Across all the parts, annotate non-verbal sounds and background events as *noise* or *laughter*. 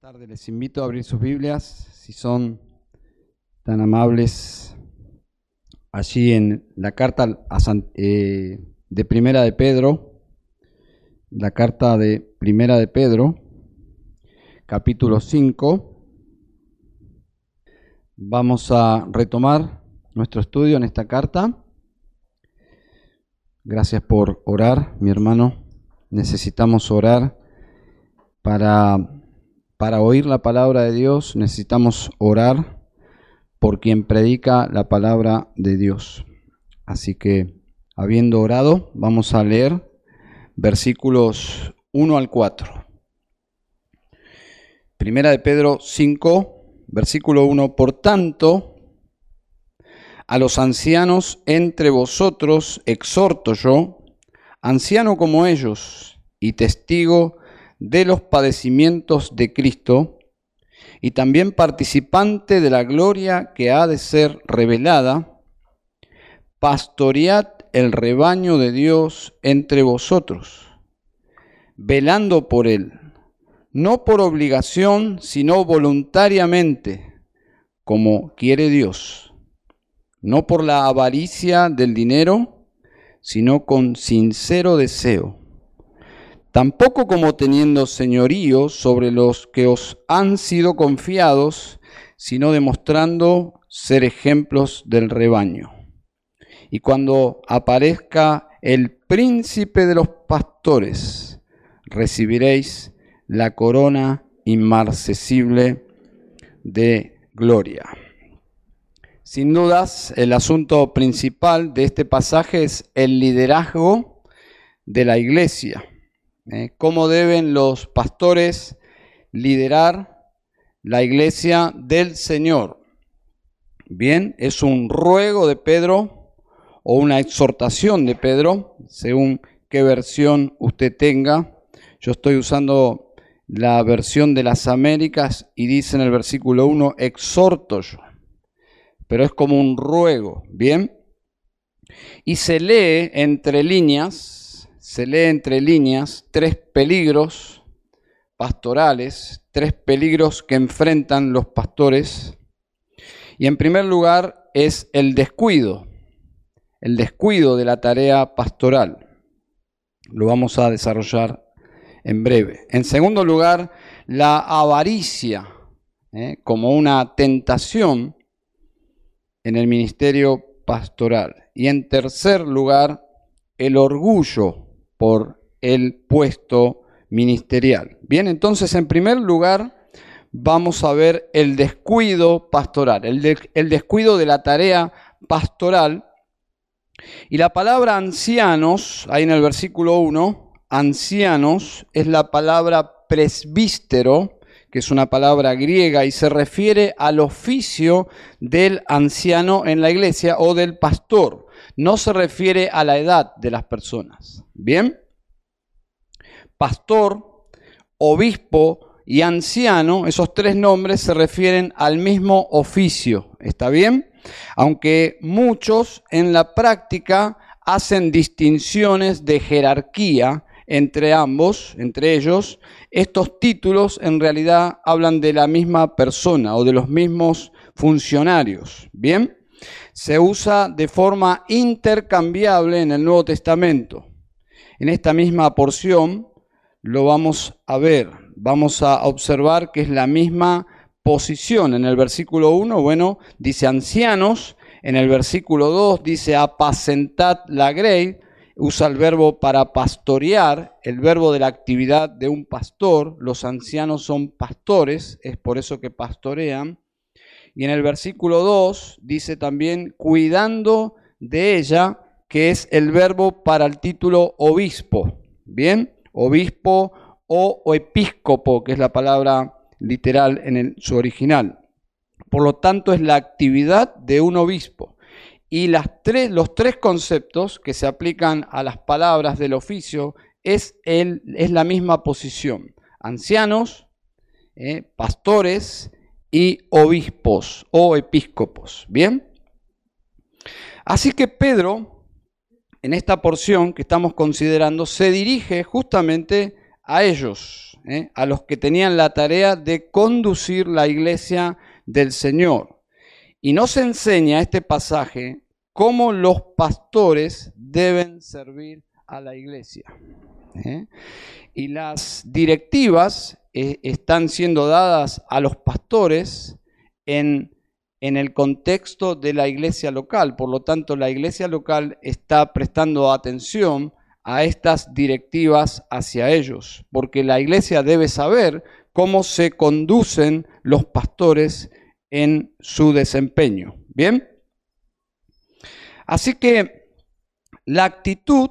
tardes. Les invito a abrir sus Biblias, si son tan amables, allí en la carta eh, de Primera de Pedro, la carta de Primera de Pedro, capítulo 5. Vamos a retomar nuestro estudio en esta carta. Gracias por orar, mi hermano. Necesitamos orar para para oír la palabra de Dios necesitamos orar por quien predica la palabra de Dios. Así que, habiendo orado, vamos a leer versículos 1 al 4. Primera de Pedro 5, versículo 1. Por tanto, a los ancianos entre vosotros exhorto yo, anciano como ellos y testigo de los padecimientos de Cristo y también participante de la gloria que ha de ser revelada, pastoread el rebaño de Dios entre vosotros, velando por él, no por obligación, sino voluntariamente, como quiere Dios, no por la avaricia del dinero, sino con sincero deseo tampoco como teniendo señorío sobre los que os han sido confiados, sino demostrando ser ejemplos del rebaño. Y cuando aparezca el príncipe de los pastores, recibiréis la corona inmarcesible de gloria. Sin dudas, el asunto principal de este pasaje es el liderazgo de la iglesia. ¿Eh? cómo deben los pastores liderar la iglesia del Señor. Bien, es un ruego de Pedro o una exhortación de Pedro, según qué versión usted tenga. Yo estoy usando la versión de las Américas y dice en el versículo 1, exhorto yo. Pero es como un ruego, ¿bien? Y se lee entre líneas, se lee entre líneas tres peligros pastorales, tres peligros que enfrentan los pastores. Y en primer lugar es el descuido, el descuido de la tarea pastoral. Lo vamos a desarrollar en breve. En segundo lugar, la avaricia, ¿eh? como una tentación en el ministerio pastoral. Y en tercer lugar, el orgullo por el puesto ministerial. Bien, entonces en primer lugar vamos a ver el descuido pastoral, el, de, el descuido de la tarea pastoral. Y la palabra ancianos, ahí en el versículo 1, ancianos es la palabra presbítero, que es una palabra griega y se refiere al oficio del anciano en la iglesia o del pastor. No se refiere a la edad de las personas. ¿Bien? Pastor, obispo y anciano, esos tres nombres se refieren al mismo oficio. ¿Está bien? Aunque muchos en la práctica hacen distinciones de jerarquía entre ambos, entre ellos, estos títulos en realidad hablan de la misma persona o de los mismos funcionarios. ¿Bien? Se usa de forma intercambiable en el Nuevo Testamento. En esta misma porción lo vamos a ver. Vamos a observar que es la misma posición. En el versículo 1, bueno, dice ancianos. En el versículo 2 dice apacentad la grey usa el verbo para pastorear, el verbo de la actividad de un pastor. Los ancianos son pastores, es por eso que pastorean. Y en el versículo 2 dice también cuidando de ella, que es el verbo para el título obispo. Bien, obispo o, episcopo, que es la palabra literal en su original. Por lo tanto, es la actividad de un obispo. Y los tres conceptos que se aplican a las palabras del oficio es, es la misma posición. Ancianos, eh, pastores y obispos o episcopos. ¿Bien? Así que Pedro, en esta porción que estamos considerando, se dirige justamente a ellos, ¿eh? a los que tenían la tarea de conducir la iglesia del Señor. Y nos enseña este pasaje cómo los pastores deben servir a la iglesia. ¿eh? Y las directivas eh, están siendo dadas a los pastores en, en el contexto de la iglesia local. Por lo tanto, la iglesia local está prestando atención a estas directivas hacia ellos, porque la iglesia debe saber cómo se conducen los pastores en su desempeño. ¿Bien? Así que la actitud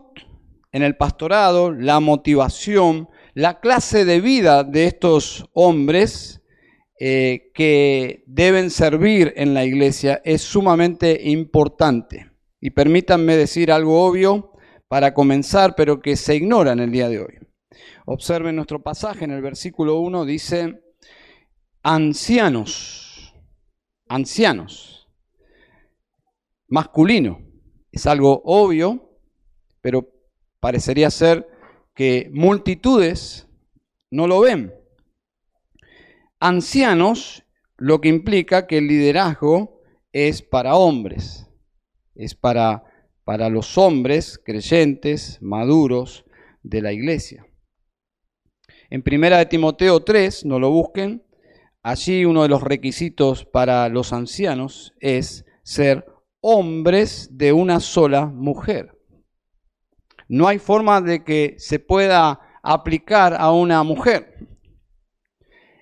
en el pastorado, la motivación, la clase de vida de estos hombres eh, que deben servir en la iglesia es sumamente importante. Y permítanme decir algo obvio para comenzar, pero que se ignora en el día de hoy. Observen nuestro pasaje en el versículo 1, dice, ancianos, ancianos, masculino. Es algo obvio, pero parecería ser que multitudes no lo ven. Ancianos, lo que implica que el liderazgo es para hombres, es para, para los hombres creyentes, maduros de la iglesia. En primera de Timoteo 3, no lo busquen, allí uno de los requisitos para los ancianos es ser hombres de una sola mujer. No hay forma de que se pueda aplicar a una mujer.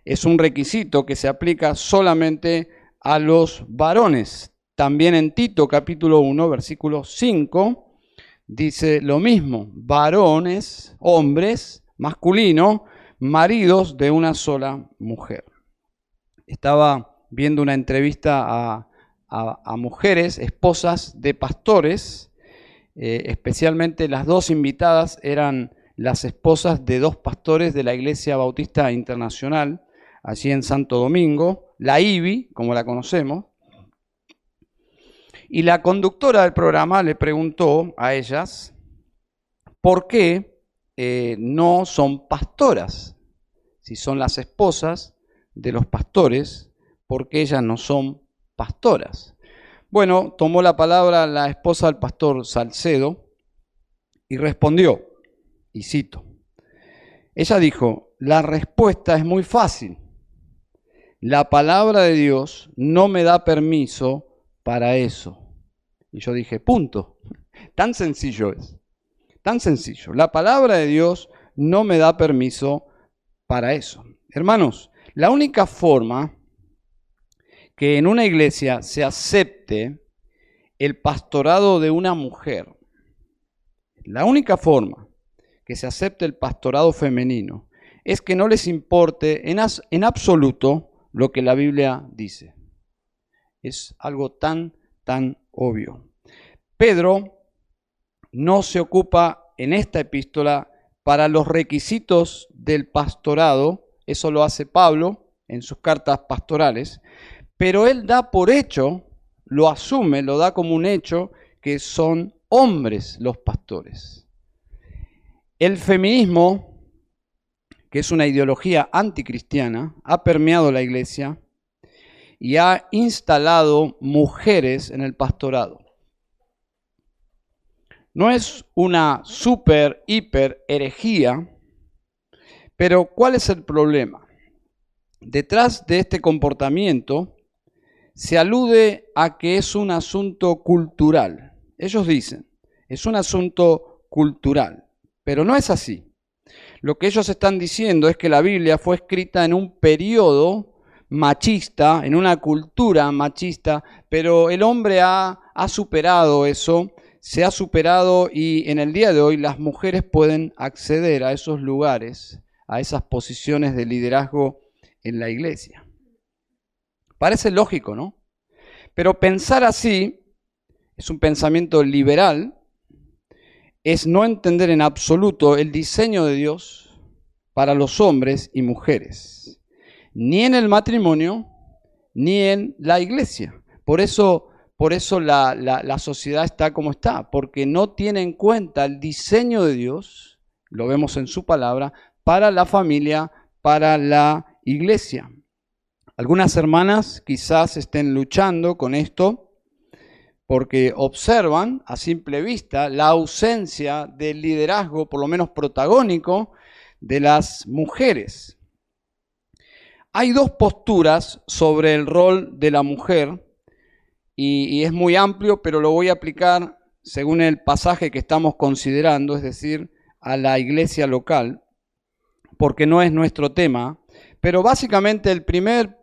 Es un requisito que se aplica solamente a los varones. También en Tito capítulo 1, versículo 5, dice lo mismo. Varones, hombres, masculino, maridos de una sola mujer. Estaba viendo una entrevista a, a mujeres, esposas de pastores, eh, especialmente las dos invitadas eran las esposas de dos pastores de la Iglesia Bautista Internacional, allí en Santo Domingo, la IBI, como la conocemos. Y la conductora del programa le preguntó a ellas por qué eh, no son pastoras, si son las esposas de los pastores, por qué ellas no son pastoras. Bueno, tomó la palabra la esposa del pastor Salcedo y respondió, y cito, ella dijo, la respuesta es muy fácil. La palabra de Dios no me da permiso para eso. Y yo dije, punto. *laughs* Tan sencillo es. Tan sencillo. La palabra de Dios no me da permiso para eso. Hermanos, la única forma que en una iglesia se acepte el pastorado de una mujer. La única forma que se acepte el pastorado femenino es que no les importe en, absoluto lo que la Biblia dice. Es algo tan, tan obvio. Pedro no se ocupa en esta epístola para los requisitos del pastorado, eso lo hace Pablo en sus cartas pastorales, pero él da por hecho, lo asume, lo da como un hecho, que son hombres los pastores. El feminismo, que es una ideología anticristiana, ha permeado la iglesia y ha instalado mujeres en el pastorado. No es una super, hiper herejía, pero ¿cuál es el problema? Detrás de este comportamiento se alude a que es un asunto cultural. Ellos dicen, es un asunto cultural, pero no es así. Lo que ellos están diciendo es que la Biblia fue escrita en un periodo machista, en una cultura machista, pero el hombre ha, ha superado eso, se ha superado y en el día de hoy las mujeres pueden acceder a esos lugares, a esas posiciones de liderazgo en la iglesia. Parece lógico, ¿no? Pero pensar así es un pensamiento liberal, es no entender en absoluto el diseño de Dios para los hombres y mujeres, ni en el matrimonio, ni en la iglesia. Por eso, por eso la, la sociedad está como está, porque no tiene en cuenta el diseño de Dios, lo vemos en su palabra, para la familia, para la iglesia. Algunas hermanas quizás estén luchando con esto porque observan a simple vista la ausencia del liderazgo, por lo menos protagónico, de las mujeres. Hay dos posturas sobre el rol de la mujer y, es muy amplio, pero lo voy a aplicar según el pasaje que estamos considerando, es decir, a la iglesia local, porque no es nuestro tema, pero básicamente el primer,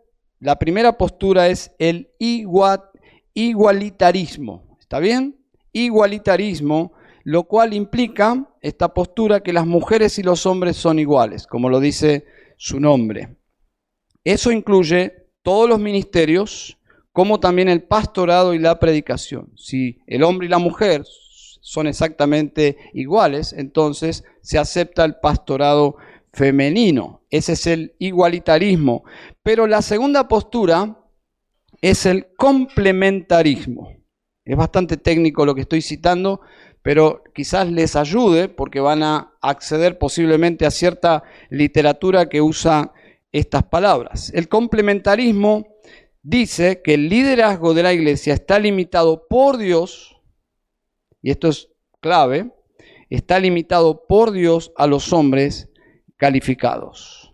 la primera postura es el igualitarismo. ¿Está bien? Igualitarismo, lo cual implica esta postura que las mujeres y los hombres son iguales, como lo dice su nombre. Eso incluye todos los ministerios, como también el pastorado y la predicación. Si el hombre y la mujer son exactamente iguales, entonces se acepta el pastorado femenino. Ese es el igualitarismo. Pero la segunda postura es el complementarismo. Es bastante técnico lo que estoy citando, pero quizás les ayude porque van a acceder posiblemente a cierta literatura que usa estas palabras. El complementarismo dice que el liderazgo de la iglesia está limitado por Dios, y esto es clave, está limitado por Dios a los hombres calificados.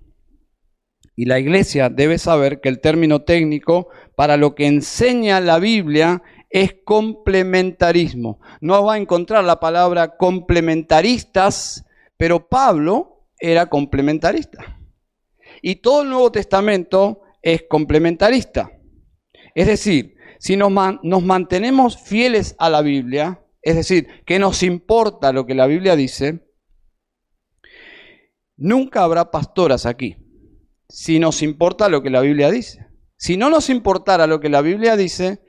Y la iglesia debe saber que el término técnico para lo que enseña la Biblia es complementarismo. No va a encontrar la palabra complementaristas, pero Pablo era complementarista. Y todo el Nuevo Testamento es complementarista. Es decir, si nos, mantenemos fieles a la Biblia, es decir, que nos importa lo que la Biblia dice, nunca habrá pastoras aquí, si nos importa lo que la Biblia dice. Si no nos importara lo que la Biblia dice,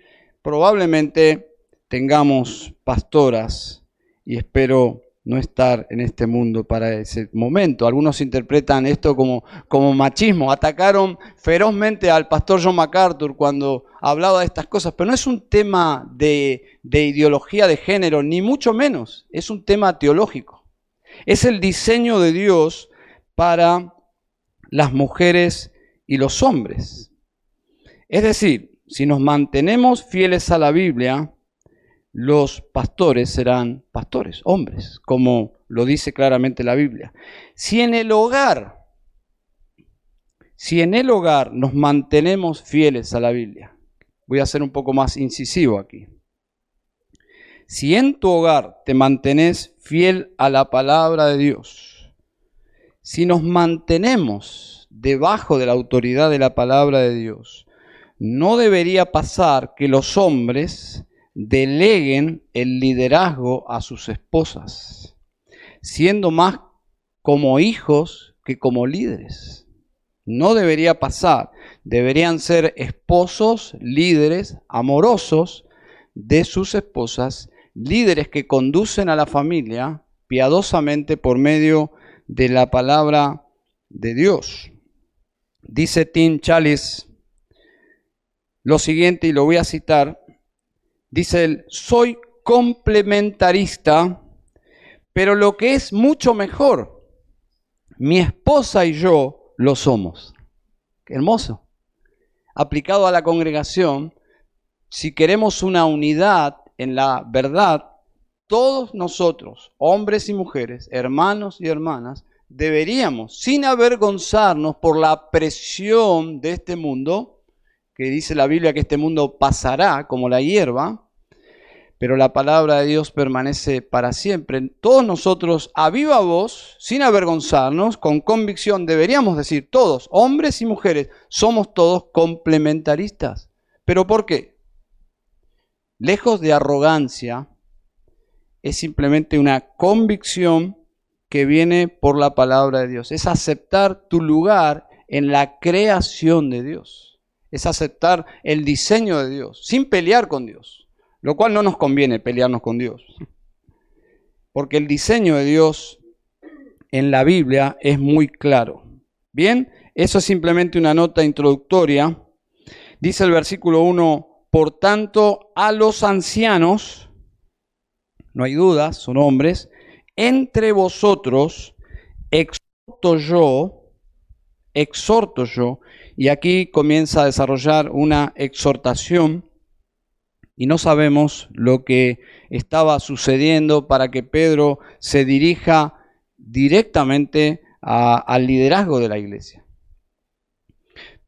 probablemente tengamos pastoras y espero no estar en este mundo para ese momento. Algunos interpretan esto como, como machismo. Atacaron ferozmente al pastor John MacArthur cuando hablaba de estas cosas, pero no es un tema de, de ideología de género, ni mucho menos. Es un tema teológico. Es el diseño de Dios para las mujeres y los hombres. Es decir, si nos mantenemos fieles a la Biblia, los pastores serán pastores, hombres, como lo dice claramente la Biblia. Si en el hogar, si en el hogar nos mantenemos fieles a la Biblia, voy a ser un poco más incisivo aquí. Si en tu hogar te mantenés fiel a la palabra de Dios, si nos mantenemos debajo de la autoridad de la palabra de Dios, no debería pasar que los hombres deleguen el liderazgo a sus esposas, siendo más como hijos que como líderes. No debería pasar. Deberían ser esposos, líderes, amorosos de sus esposas, líderes que conducen a la familia piadosamente por medio de la palabra de Dios. Dice Tim Chalice lo siguiente, y lo voy a citar, Dice él, soy complementarista, pero lo que es mucho mejor, mi esposa y yo lo somos. Qué hermoso. Aplicado a la congregación, si queremos una unidad en la verdad, todos nosotros, hombres y mujeres, hermanos y hermanas, deberíamos, sin avergonzarnos por la presión de este mundo, que dice la Biblia que este mundo pasará como la hierba, pero la palabra de Dios permanece para siempre. Todos nosotros, a viva voz, sin avergonzarnos, con convicción, deberíamos decir, todos, hombres y mujeres, somos todos complementaristas. ¿Pero por qué? Lejos de arrogancia, es simplemente una convicción que viene por la palabra de Dios. Es aceptar tu lugar en la creación de Dios es aceptar el diseño de Dios, sin pelear con Dios, lo cual no nos conviene pelearnos con Dios. Porque el diseño de Dios en la Biblia es muy claro. Bien, eso es simplemente una nota introductoria. Dice el versículo 1, por tanto, a los ancianos, no hay duda, son hombres, entre vosotros, yo, exhorto yo, y aquí comienza a desarrollar una exhortación y no sabemos lo que estaba sucediendo para que Pedro se dirija directamente al liderazgo de la iglesia.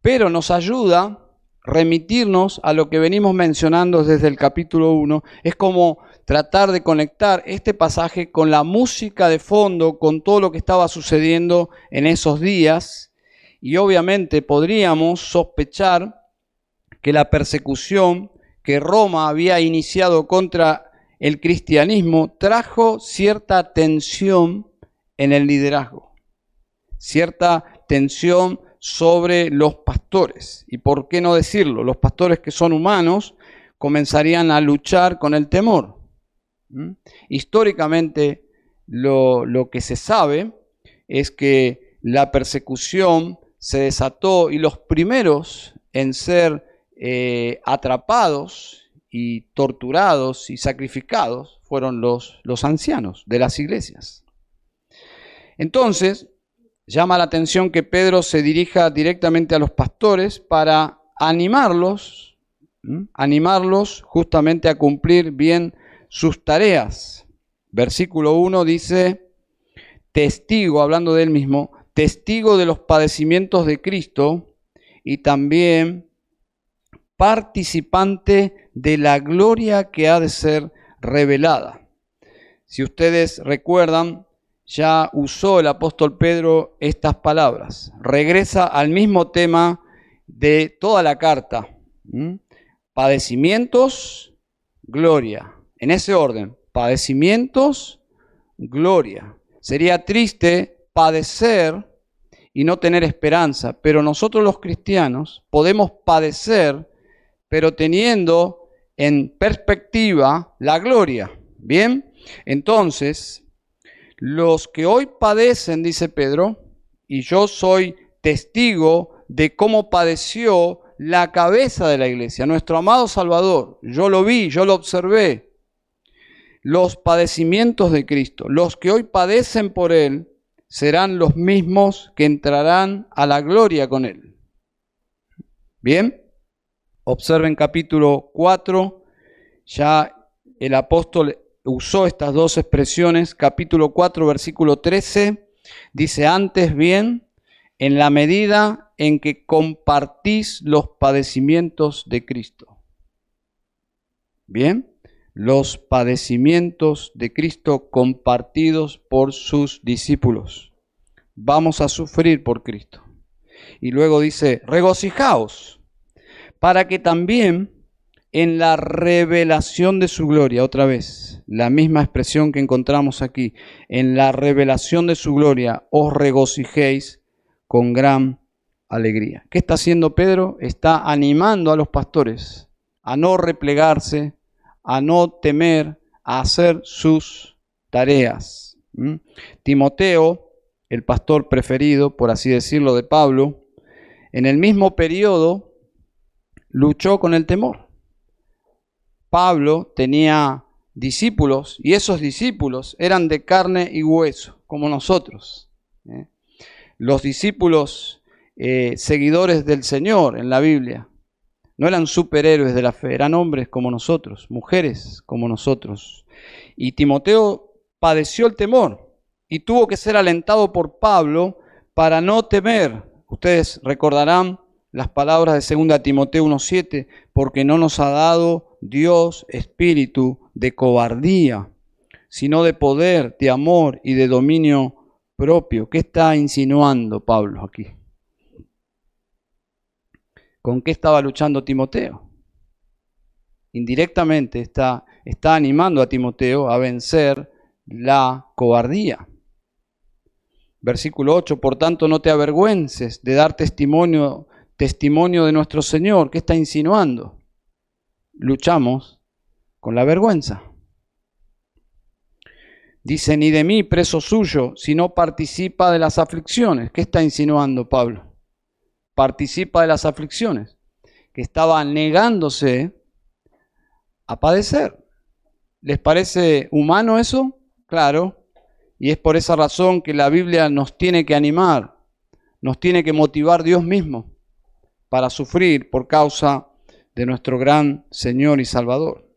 Pero nos ayuda remitirnos a lo que venimos mencionando desde el capítulo 1. Es como tratar de conectar este pasaje con la música de fondo, con todo lo que estaba sucediendo en esos días. Y obviamente podríamos sospechar que la persecución que Roma había iniciado contra el cristianismo trajo cierta tensión en el liderazgo, cierta tensión sobre los pastores. Y por qué no decirlo, los pastores que son humanos comenzarían a luchar con el temor. ¿Mm? Históricamente lo, que se sabe es que la persecución se desató y los primeros en ser eh, atrapados y torturados y sacrificados fueron los, los ancianos de las iglesias. Entonces, Llama la atención que Pedro se dirija directamente a los pastores para animarlos, animarlos justamente a cumplir bien sus tareas. Versículo 1 dice, testigo, hablando de él mismo, testigo de los padecimientos de Cristo y también participante de la gloria que ha de ser revelada. Si ustedes recuerdan, ya usó el apóstol Pedro estas palabras. Regresa al mismo tema de toda la carta. Padecimientos, gloria. En ese orden, padecimientos, gloria. Sería triste padecer y no tener esperanza, pero nosotros los cristianos podemos padecer, pero teniendo en perspectiva la gloria. Bien, entonces los que hoy padecen, dice Pedro, y yo soy testigo de cómo padeció la cabeza de la iglesia, nuestro amado Salvador. Yo lo vi, yo lo observé. Los padecimientos de Cristo, los que hoy padecen por Él, serán los mismos que entrarán a la gloria con Él. Bien, observen capítulo 4, ya el apóstol usó estas dos expresiones, capítulo 4, versículo 13, dice, antes bien, en la medida en que compartís los padecimientos de Cristo. Bien, los padecimientos de Cristo compartidos por sus discípulos. Vamos a sufrir por Cristo. Y luego dice, regocijaos, para que también en la revelación de su gloria, otra vez, la misma expresión que encontramos aquí, en la revelación de su gloria os regocijéis con gran alegría. ¿Qué está haciendo Pedro? Está animando a los pastores a no replegarse, a no temer, a hacer sus tareas. Timoteo, el pastor preferido, por así decirlo, de Pablo, en el mismo periodo luchó con el temor Pablo tenía discípulos y esos discípulos eran de carne y hueso, como nosotros. ¿eh? Los discípulos eh, seguidores del Señor en la Biblia no eran superhéroes de la fe, eran hombres como nosotros, mujeres como nosotros. Y Timoteo padeció el temor y tuvo que ser alentado por Pablo para no temer. Ustedes recordarán las palabras de 2 Timoteo 1.7, porque no nos ha dado Dios espíritu de cobardía, sino de poder, de amor y de dominio propio. ¿Qué está insinuando Pablo aquí? ¿Con qué estaba luchando Timoteo? Indirectamente está, está animando a Timoteo a vencer la cobardía. Versículo 8, por tanto no te avergüences de dar testimonio testimonio de nuestro Señor. ¿Qué está insinuando? Luchamos con la vergüenza. Dice, ni de mí, preso suyo, si no participa de las aflicciones. ¿Qué está insinuando Pablo? Participa de las aflicciones, que estaba negándose a padecer. ¿Les parece humano eso? Claro. y es por esa razón que la Biblia nos tiene que animar, nos tiene que motivar Dios mismo para sufrir por causa de nuestro gran Señor y Salvador.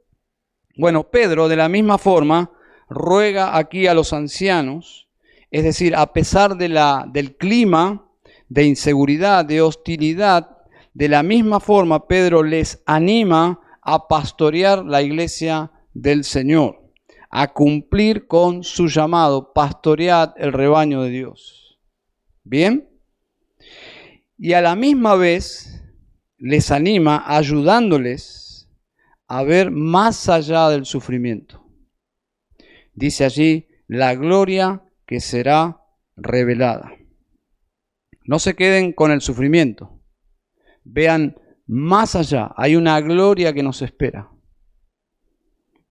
Bueno, Pedro de la misma forma ruega aquí a los ancianos, es decir, a pesar de la, del clima de inseguridad, de hostilidad, de la misma forma Pedro les anima a pastorear la iglesia del Señor, a cumplir con su llamado, pastorear el rebaño de Dios. ¿Bien? Y a la misma vez les anima ayudándoles a ver más allá del sufrimiento. Dice allí, la gloria que será revelada. No se queden con el sufrimiento. Vean más allá. Hay una gloria que nos espera.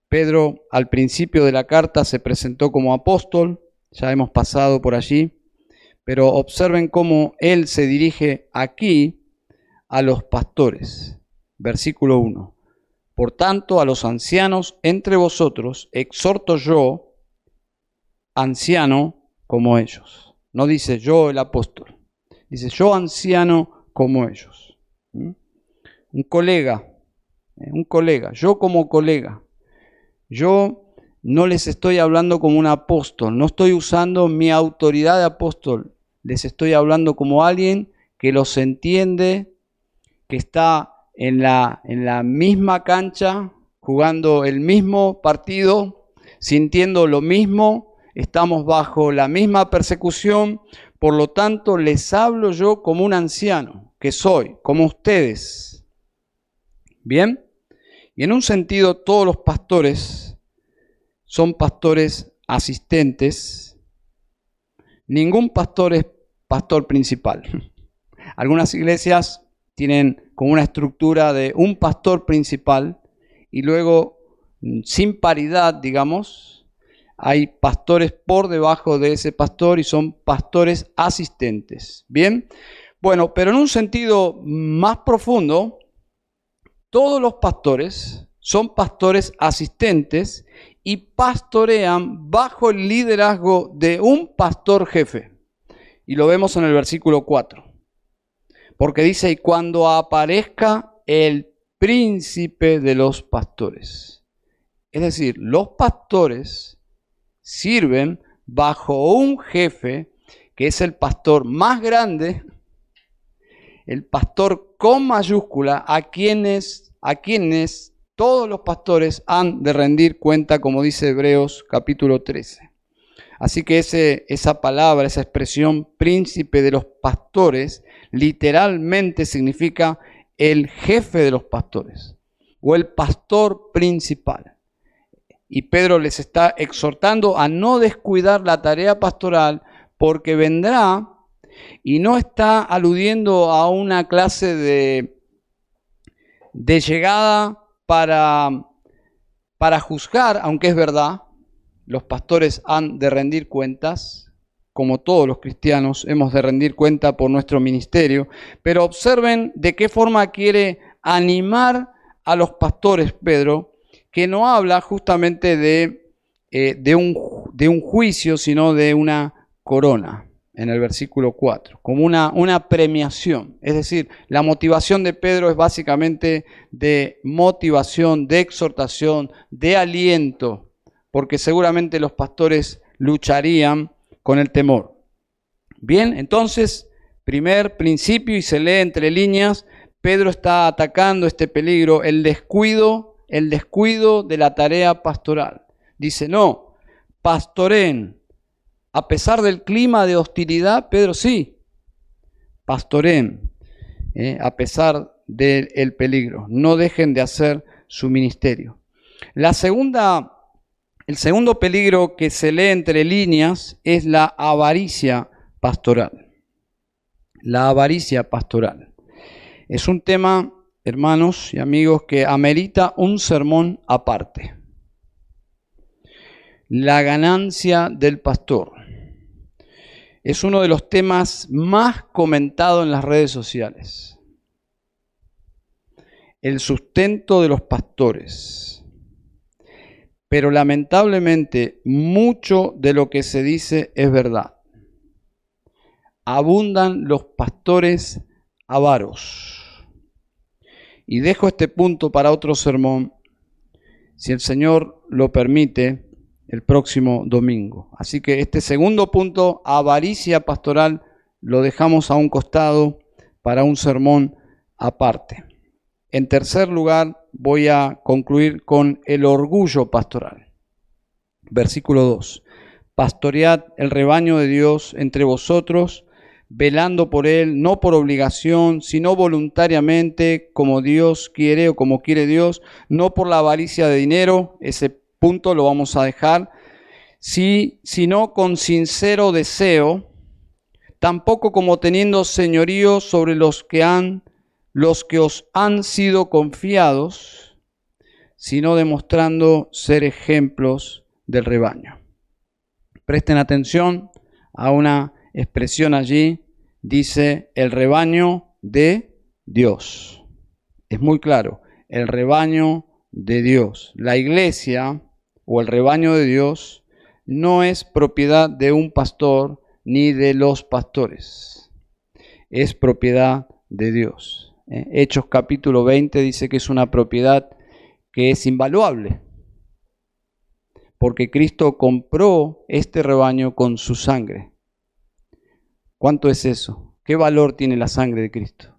Pedro al principio de la carta se presentó como apóstol, ya hemos pasado por allí, pero observen cómo él se dirige aquí a los pastores. Versículo 1. Por tanto, a los ancianos entre vosotros exhorto yo, anciano como ellos. No dice yo el apóstol, dice yo anciano como ellos. ¿Mm? Un colega, ¿eh? un colega, yo como colega. Yo no les estoy hablando como un apóstol, no estoy usando mi autoridad de apóstol, les estoy hablando como alguien que los entiende, que está en la, en la misma cancha, jugando el mismo partido, sintiendo lo mismo, estamos bajo la misma persecución, por lo tanto les hablo yo como un anciano, que soy, como ustedes. ¿Bien? Y en un sentido todos los pastores son pastores asistentes. Ningún pastor es pastor principal. *laughs* Algunas iglesias tienen como una estructura de un pastor principal y luego, mm, sin paridad, digamos, hay pastores por debajo de ese pastor y son pastores asistentes. Bien, bueno, pero en un sentido más profundo, todos los pastores son pastores asistentes y pastorean bajo el liderazgo de un pastor jefe. Y lo vemos en el versículo 4. Porque dice, y cuando aparezca el príncipe de los pastores. Es decir, los pastores sirven bajo un jefe que es el pastor más grande, el pastor con mayúscula, a quienes, a quienes todos los pastores han de rendir cuenta, como dice Hebreos capítulo 13. Así que ese, esa palabra, esa expresión príncipe de los pastores, literalmente significa el jefe de los pastores o el pastor principal. Y Pedro les está exhortando a no descuidar la tarea pastoral porque vendrá y no está aludiendo a una clase de, de llegada para, para juzgar, aunque es verdad, los pastores han de rendir cuentas, como todos los cristianos, hemos de rendir cuenta por nuestro ministerio, pero observen de qué forma quiere animar a los pastores Pedro, que no habla justamente de, eh, de, un, de un, juicio, sino de una corona, en el versículo 4, como una, una premiación. Es decir, la motivación de Pedro es básicamente de motivación, de exhortación, de aliento, porque seguramente los pastores lucharían con el temor. Bien, entonces, primer principio y se lee entre líneas, Pedro está atacando este peligro, el descuido, el descuido de la tarea pastoral. Dice, no, pastoren. A pesar del clima de hostilidad, Pedro sí, pastoren, eh, a pesar del peligro. No dejen de hacer su ministerio. La segunda el segundo peligro que se lee entre líneas es la avaricia pastoral. La avaricia pastoral. Es un tema, hermanos y amigos, que amerita un sermón aparte. La ganancia del pastor. Es uno de los temas más comentados en las redes sociales. El sustento de los pastores pero lamentablemente mucho de lo que se dice es verdad. Abundan los pastores avaros. Y dejo este punto para otro sermón, si el Señor lo permite, el próximo domingo. Así que este segundo punto, avaricia pastoral, lo dejamos a un costado para un sermón aparte. En tercer lugar, voy a concluir con el orgullo pastoral. Versículo 2. Pastoread el rebaño de Dios entre vosotros, velando por él, no por obligación, sino voluntariamente, como Dios quiere o como quiere Dios, no por la avaricia de dinero, ese punto lo vamos a dejar, sí, sino con sincero deseo, tampoco como teniendo señorío sobre los que han los que os han sido confiados, sino demostrando ser ejemplos del rebaño. Presten atención a una expresión allí, dice el rebaño de Dios. Es muy claro, el rebaño de Dios. La iglesia o el rebaño de Dios no es propiedad de un pastor ni de los pastores. Es propiedad de Dios. Eh, Hechos capítulo 20 dice que es una propiedad que es invaluable, porque Cristo compró este rebaño con su sangre. ¿Cuánto es eso? ¿Qué valor tiene la sangre de Cristo?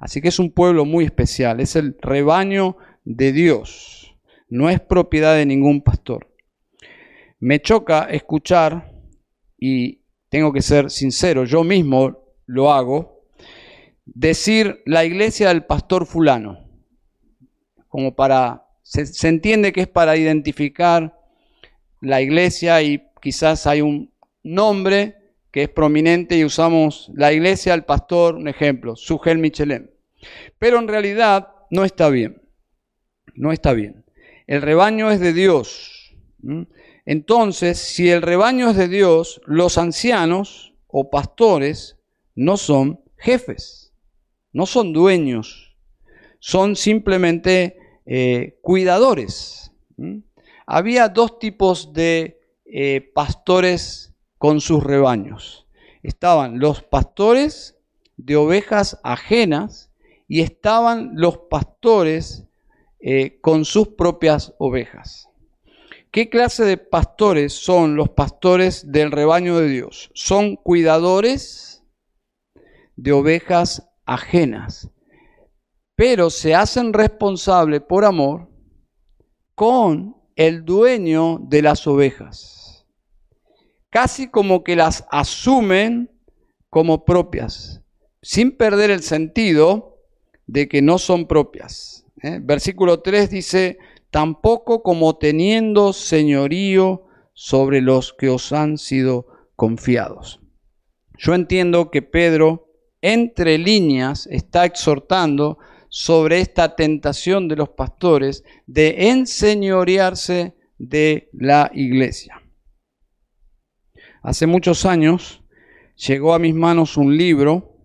Así que es un pueblo muy especial, es el rebaño de Dios, no es propiedad de ningún pastor. Me choca escuchar, y tengo que ser sincero, yo mismo lo hago, decir la iglesia del pastor fulano, como para, se, entiende que es para identificar la iglesia y quizás hay un nombre que es prominente y usamos la iglesia del pastor, un ejemplo, Sugel Michelem. Pero en realidad no está bien, no está bien. El rebaño es de Dios. Entonces, si el rebaño es de Dios, los ancianos o pastores no son jefes no son dueños, son simplemente eh, cuidadores. Había dos tipos de eh, pastores con sus rebaños. Estaban los pastores de ovejas ajenas y estaban los pastores eh, con sus propias ovejas. ¿Qué clase de pastores son los pastores del rebaño de Dios? Son cuidadores de ovejas ajenas, pero se hacen responsables por amor con el dueño de las ovejas, casi como que las asumen como propias, sin perder el sentido de que no son propias. ¿eh? Versículo 3 dice, tampoco como teniendo señorío sobre los que os han sido confiados. Yo entiendo que Pedro entre líneas está exhortando sobre esta tentación de los pastores de enseñorearse de la iglesia. Hace muchos años llegó a mis manos un libro,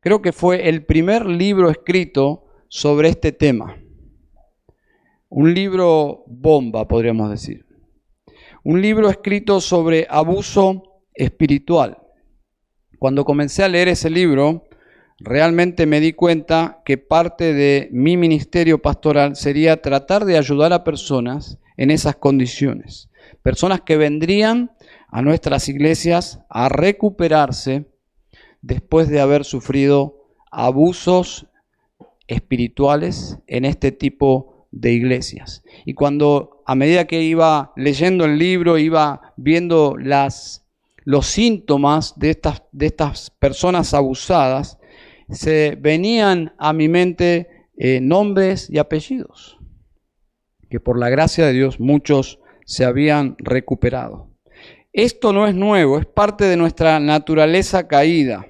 creo que fue el primer libro escrito sobre este tema. Un libro bomba, podríamos decir. Un libro escrito sobre abuso espiritual. Cuando comencé a leer ese libro, realmente me di cuenta que parte de mi ministerio pastoral sería tratar de ayudar a personas en esas condiciones. Personas que vendrían a nuestras iglesias a recuperarse después de haber sufrido abusos espirituales en este tipo de iglesias. Y cuando a medida que iba leyendo el libro, iba viendo las los síntomas de estas, de estas personas abusadas, se venían a mi mente eh, nombres y apellidos, que por la gracia de Dios muchos se habían recuperado. Esto no es nuevo, es parte de nuestra naturaleza caída.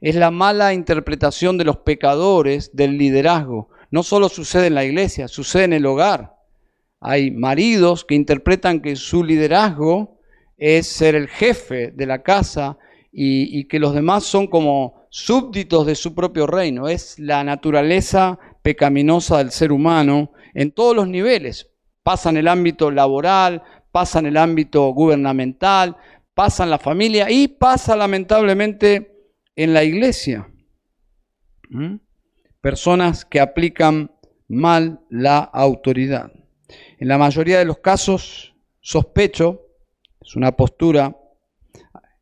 Es la mala interpretación de los pecadores del liderazgo. No solo sucede en la iglesia, sucede en el hogar. Hay maridos que interpretan que su liderazgo es ser el jefe de la casa y, que los demás son como súbditos de su propio reino. Es la naturaleza pecaminosa del ser humano en todos los niveles, pasa en el ámbito laboral, pasa en el ámbito gubernamental, pasa en la familia y pasa lamentablemente en la iglesia. ¿Mm? Personas que aplican mal la autoridad. En la mayoría de los casos, sospecho, es una postura,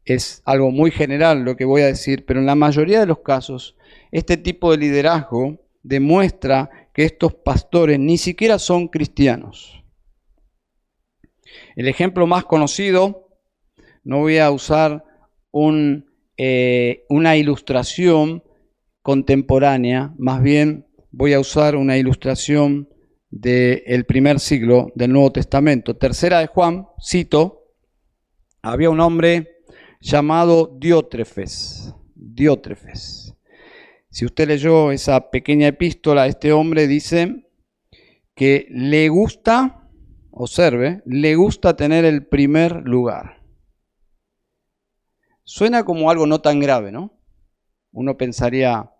es algo muy general lo que voy a decir, pero en la mayoría de los casos, este tipo de liderazgo demuestra que estos pastores ni siquiera son cristianos. El ejemplo más conocido no voy a usar eh, una ilustración contemporánea, más bien voy a usar una ilustración del primer siglo del Nuevo Testamento. Tercera de Juan, cito, había un hombre llamado Diótrefes. Diótrefes. Si usted leyó esa pequeña epístola, este hombre dice que le gusta, observe, le gusta tener el primer lugar. Suena como algo no tan grave, ¿no? Uno pensaría,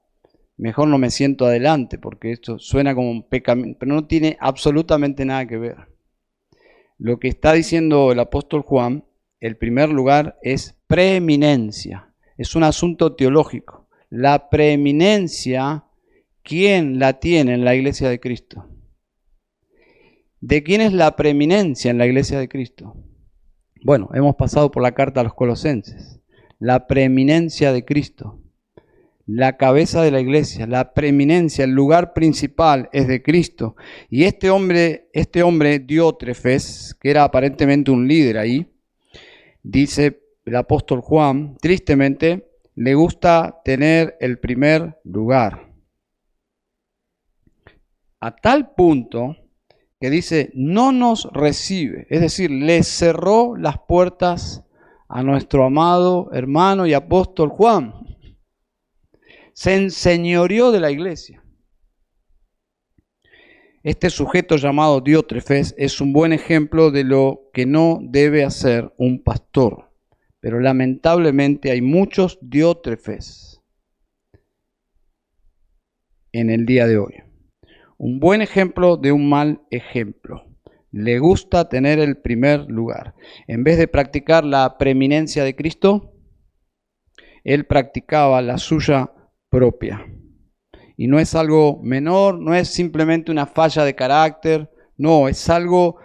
mejor no me siento adelante, porque esto suena como un pecado, pero no tiene absolutamente nada que ver. Lo que está diciendo el apóstol Juan, el primer lugar es preeminencia, es un asunto teológico. La preeminencia, ¿quién la tiene en la iglesia de Cristo? ¿De quién es la preeminencia en la iglesia de Cristo? Bueno, hemos pasado por la carta a los colosenses la preeminencia de Cristo. La cabeza de la iglesia, la preeminencia, el lugar principal es de Cristo. Y este hombre, este hombre Diótrefes, que era aparentemente un líder ahí, dice el apóstol Juan, tristemente, le gusta tener el primer lugar. A tal punto que dice, no nos recibe, es decir, le cerró las puertas a nuestro amado hermano y apóstol Juan. Se enseñoreó de la iglesia. Este sujeto llamado Diótrefes es un buen ejemplo de lo que no debe hacer un pastor. Pero lamentablemente hay muchos Diótrefes en el día de hoy. Un buen ejemplo de un mal ejemplo le gusta tener el primer lugar. En vez de practicar la preeminencia de Cristo, él practicaba la suya propia. Y no es algo menor, no es simplemente una falla de carácter, no, es algo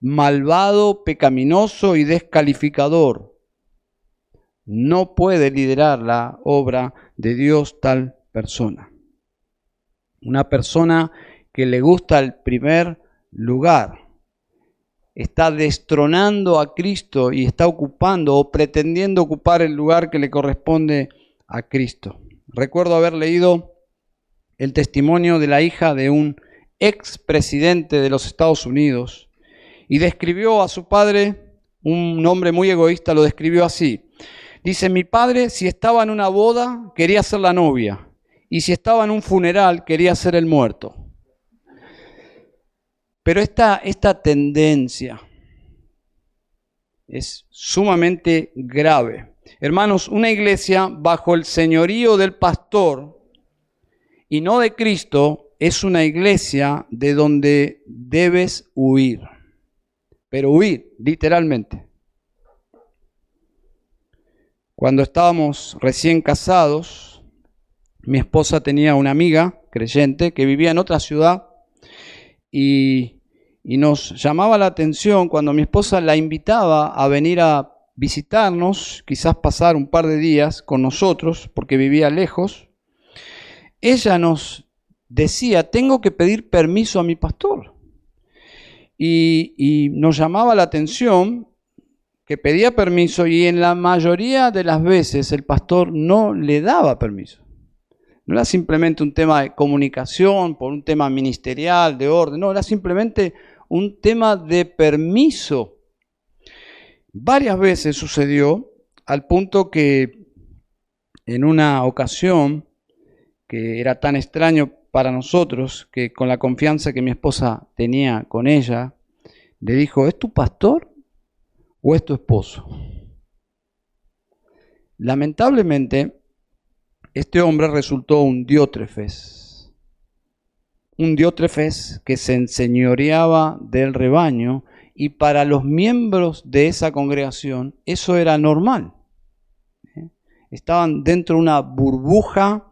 malvado, pecaminoso y descalificador. No puede liderar la obra de Dios tal persona. Una persona que le gusta el primer lugar está destronando a Cristo y está ocupando o pretendiendo ocupar el lugar que le corresponde a Cristo. Recuerdo haber leído el testimonio de la hija de un expresidente de los Estados Unidos y describió a su padre, un hombre muy egoísta, lo describió así. Dice, mi padre si estaba en una boda quería ser la novia y si estaba en un funeral quería ser el muerto. Pero esta, esta tendencia es sumamente grave. Hermanos, una iglesia bajo el señorío del pastor y no de Cristo es una iglesia de donde debes huir. Pero huir, literalmente. Cuando estábamos recién casados, mi esposa tenía una amiga creyente que vivía en otra ciudad y y nos llamaba la atención cuando mi esposa la invitaba a venir a visitarnos, quizás pasar un par de días con nosotros, porque vivía lejos, ella nos decía, tengo que pedir permiso a mi pastor. Y, nos llamaba la atención que pedía permiso y en la mayoría de las veces el pastor no le daba permiso. No era simplemente un tema de comunicación, por un tema ministerial, de orden, no, era simplemente un tema de permiso. Varias veces sucedió al punto que en una ocasión que era tan extraño para nosotros que con la confianza que mi esposa tenía con ella, le dijo, ¿es tu pastor o es tu esposo? Lamentablemente, este hombre resultó un diótrefes, un diótrefes que se enseñoreaba del rebaño y para los miembros de esa congregación eso era normal. ¿eh? Estaban dentro de una burbuja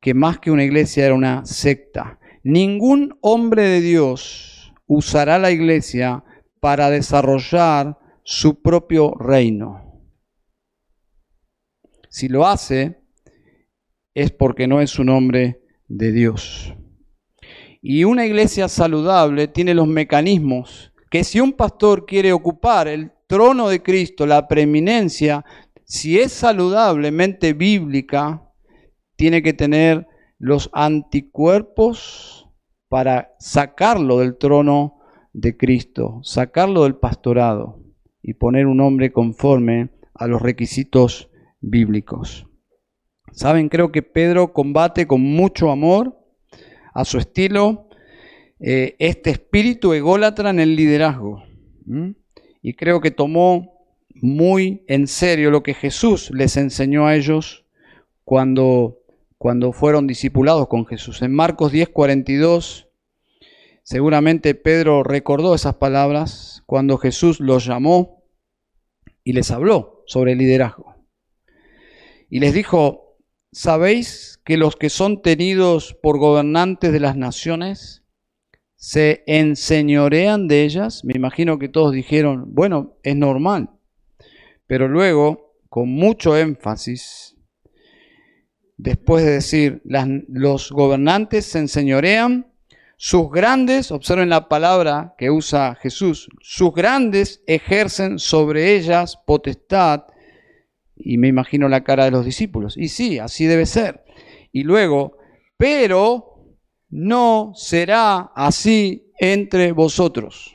que más que una iglesia era una secta. Ningún hombre de Dios usará la iglesia para desarrollar su propio reino. Si lo hace, es porque no es un hombre de Dios. Y una iglesia saludable tiene los mecanismos que si un pastor quiere ocupar el trono de Cristo, la preeminencia, si es saludablemente bíblica, tiene que tener los anticuerpos para sacarlo del trono de Cristo, sacarlo del pastorado y poner un hombre conforme a los requisitos bíblicos. Saben, creo que Pedro combate con mucho amor a su estilo eh, este espíritu ególatra en el liderazgo. Y creo que tomó muy en serio lo que Jesús les enseñó a ellos cuando, cuando fueron discipulados con Jesús. En Marcos 10, 42, seguramente Pedro recordó esas palabras cuando Jesús los llamó y les habló sobre el liderazgo. Y les dijo, ¿sabéis que los que son tenidos por gobernantes de las naciones se enseñorean de ellas. Me imagino que todos dijeron, bueno, es normal. Pero luego, con mucho énfasis, después de decir, los gobernantes se enseñorean, sus grandes, observen la palabra que usa Jesús, sus grandes ejercen sobre ellas potestad, y me imagino la cara de los discípulos. Y sí, así debe ser. Y luego, pero no será así entre vosotros.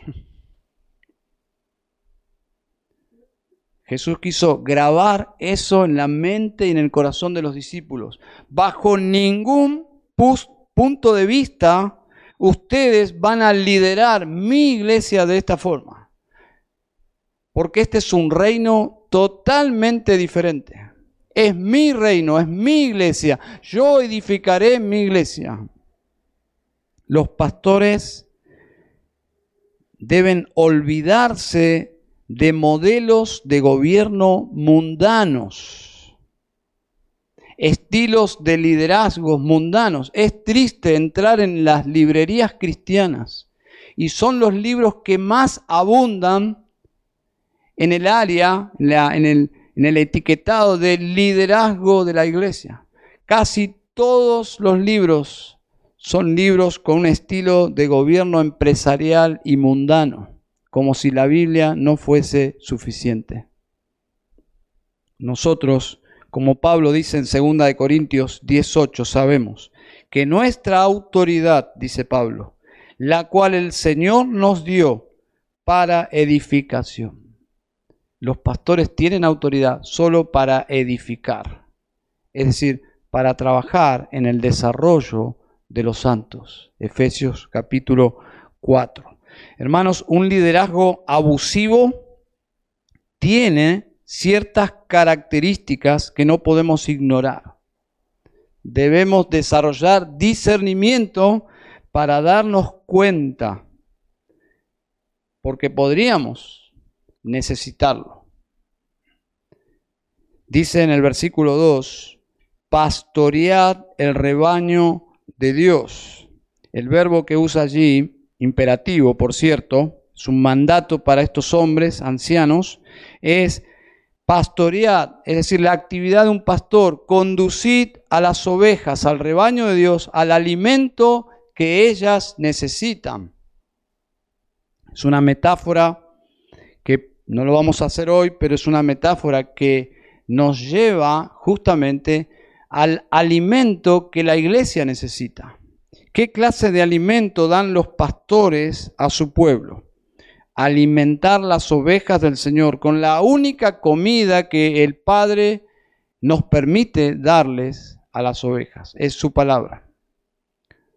Jesús quiso grabar eso en la mente y en el corazón de los discípulos. Bajo ningún punto de vista, ustedes van a liderar mi iglesia de esta forma. Porque este es un reino totalmente diferente. Es mi reino, es mi iglesia. Yo edificaré mi iglesia. Los pastores deben olvidarse de modelos de gobierno mundanos, estilos de liderazgos mundanos. Es triste entrar en las librerías cristianas y son los libros que más abundan en el área, en, el, etiquetado del liderazgo de la iglesia. Casi todos los libros son libros con un estilo de gobierno empresarial y mundano, como si la Biblia no fuese suficiente. Nosotros, como Pablo dice en 2 de Corintios 18, sabemos que nuestra autoridad, dice Pablo, la cual el Señor nos dio para edificación. Los pastores tienen autoridad solo para edificar, es decir, para trabajar en el desarrollo de los santos. Efesios capítulo 4. Hermanos, un liderazgo abusivo tiene ciertas características que no podemos ignorar. Debemos desarrollar discernimiento para darnos cuenta, porque podríamos necesitarlo. Dice en el versículo 2, pastoread el rebaño de Dios. El verbo que usa allí, imperativo, por cierto, es un mandato para estos hombres ancianos, es pastorear, es decir, la actividad de un pastor, conducid a las ovejas, al rebaño de Dios, al alimento que ellas necesitan. Es una metáfora no lo vamos a hacer hoy, pero es una metáfora que nos lleva justamente al alimento que la iglesia necesita. ¿Qué clase de alimento dan los pastores a su pueblo? Alimentar las ovejas del Señor con la única comida que el Padre nos permite darles a las ovejas. Es su palabra.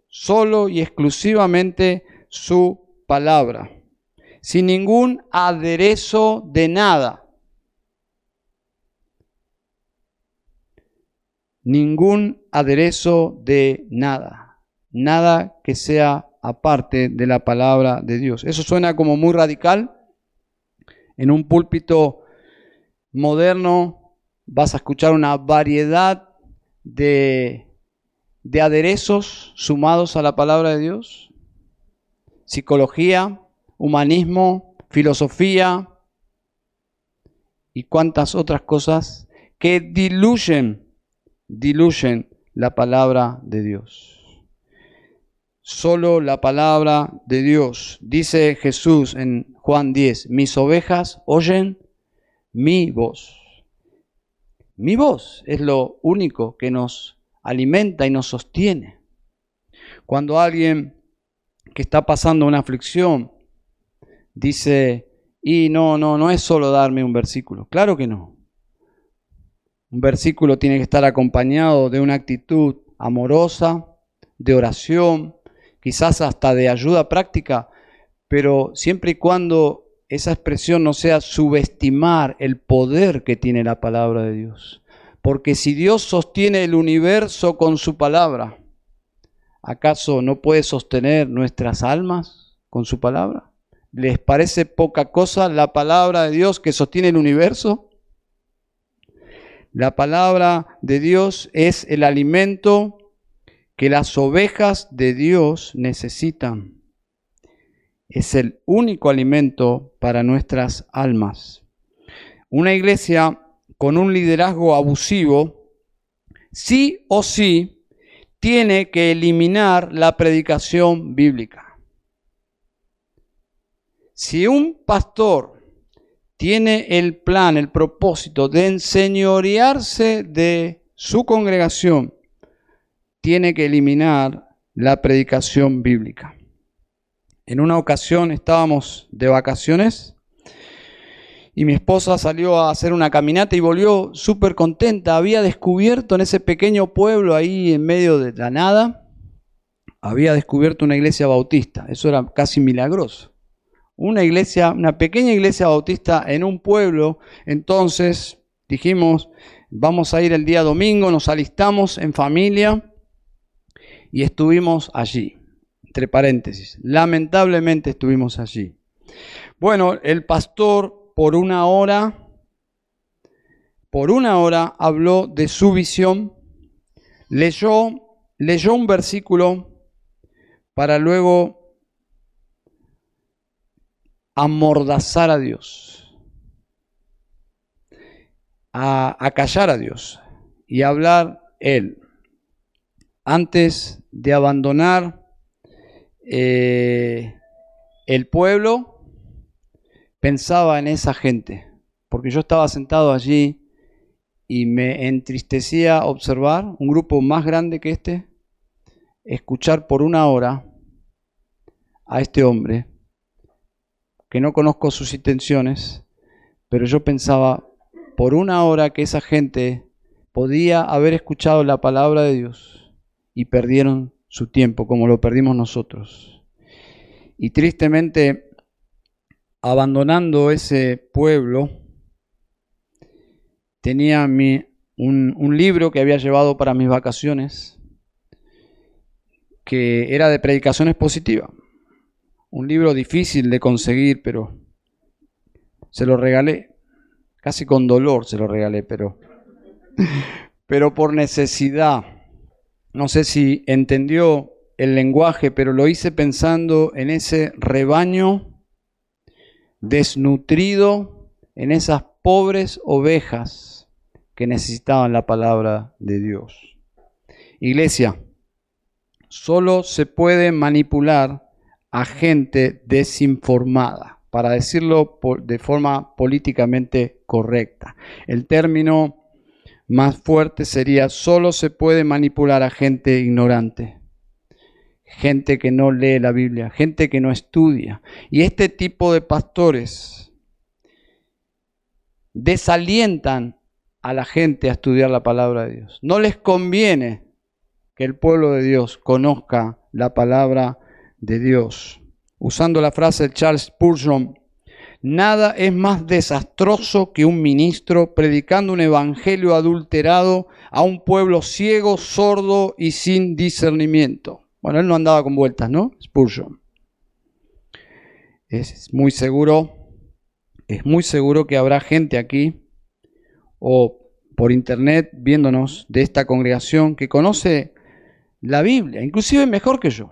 Solo y exclusivamente su palabra. Sin ningún aderezo de nada. ningún aderezo de nada, nada que sea aparte de la palabra de Dios. Eso suena como muy radical. En un púlpito moderno vas a escuchar una variedad de, de aderezos sumados a la palabra de Dios. Psicología, humanismo, filosofía y cuantas otras cosas que diluyen, diluyen la palabra de Dios. Solo la palabra de Dios. Dice Jesús en Juan 10, mis ovejas oyen mi voz. Mi voz es lo único que nos alimenta y nos sostiene. Cuando alguien que está pasando una aflicción dice, y no, no, no es solo darme un versículo. Claro que no. Un versículo tiene que estar acompañado de una actitud amorosa, de oración, quizás hasta de ayuda práctica, pero siempre y cuando esa expresión no sea subestimar el poder que tiene la palabra de Dios. Porque si Dios sostiene el universo con su palabra, ¿acaso no puede sostener nuestras almas con su palabra? ¿Les parece poca cosa la palabra de Dios que sostiene el universo? La palabra de Dios es el alimento que las ovejas de Dios necesitan. Es el único alimento para nuestras almas. Una iglesia con un liderazgo abusivo, sí o sí, tiene que eliminar la predicación bíblica. Si un pastor tiene el plan, el propósito de enseñorearse de su congregación, tiene que eliminar la predicación bíblica. En una ocasión estábamos de vacaciones y mi esposa salió a hacer una caminata y volvió súper contenta. Había descubierto en ese pequeño pueblo ahí en medio de la nada, había descubierto una iglesia bautista. Eso era casi milagroso una iglesia, una pequeña iglesia bautista en un pueblo. Entonces dijimos, vamos a ir el día domingo, nos alistamos en familia y estuvimos allí. Entre paréntesis, lamentablemente estuvimos allí. Bueno, el pastor por una hora, por una hora habló de su visión, leyó, leyó un versículo para luego amordazar a Dios, a, callar a Dios y hablar Él. Antes de abandonar eh, el pueblo, pensaba en esa gente, porque yo estaba sentado allí y me entristecía observar un grupo más grande que este, escuchar por una hora a este hombre que no conozco sus intenciones, pero yo pensaba por una hora que esa gente podía haber escuchado la palabra de Dios y perdieron su tiempo como lo perdimos nosotros. Y tristemente, abandonando ese pueblo, tenía mi, un, un libro que había llevado para mis vacaciones, que era de predicaciones positivas un libro difícil de conseguir, pero se lo regalé, casi con dolor se lo regalé, pero, *laughs* pero por necesidad. No sé si entendió el lenguaje, pero lo hice pensando en ese rebaño desnutrido, en esas pobres ovejas que necesitaban la palabra de Dios. Iglesia, solo se puede manipular a gente desinformada, para decirlo de forma políticamente correcta. El término más fuerte sería, solo se puede manipular a gente ignorante, gente que no lee la Biblia, gente que no estudia. Y este tipo de pastores desalientan a la gente a estudiar la palabra de Dios. No les conviene que el pueblo de Dios conozca la palabra de Dios. Usando la frase de Charles Spurgeon, nada es más desastroso que un ministro predicando un evangelio adulterado a un pueblo ciego, sordo y sin discernimiento. Bueno, él no andaba con vueltas, ¿no? Spurgeon. Es muy seguro, es muy seguro que habrá gente aquí o por internet viéndonos de esta congregación que conoce la Biblia, inclusive mejor que yo.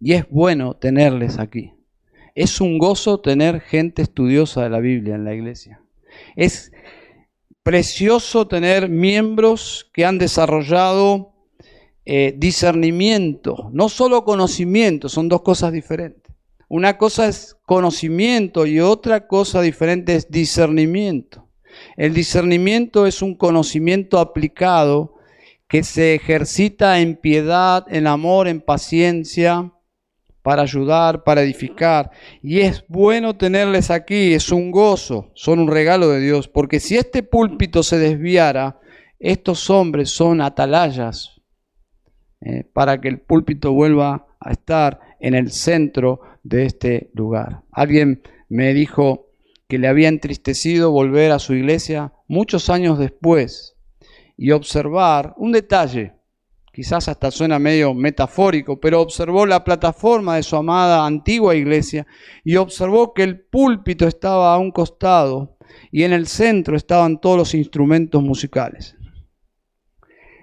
Y es bueno tenerles aquí. Es un gozo tener gente estudiosa de la Biblia en la iglesia. Es precioso tener miembros que han desarrollado eh, discernimiento, no solo conocimiento, son dos cosas diferentes. Una cosa es conocimiento y otra cosa diferente es discernimiento. El discernimiento es un conocimiento aplicado que se ejercita en piedad, en amor, en paciencia, para ayudar, para edificar. Y es bueno tenerles aquí, es un gozo, son un regalo de Dios, porque si este púlpito se desviara, estos hombres son atalayas eh, para que el púlpito vuelva a estar en el centro de este lugar. Alguien me dijo que le había entristecido volver a su iglesia muchos años después y observar un detalle quizás hasta suena medio metafórico, pero observó la plataforma de su amada antigua iglesia y observó que el púlpito estaba a un costado y en el centro estaban todos los instrumentos musicales.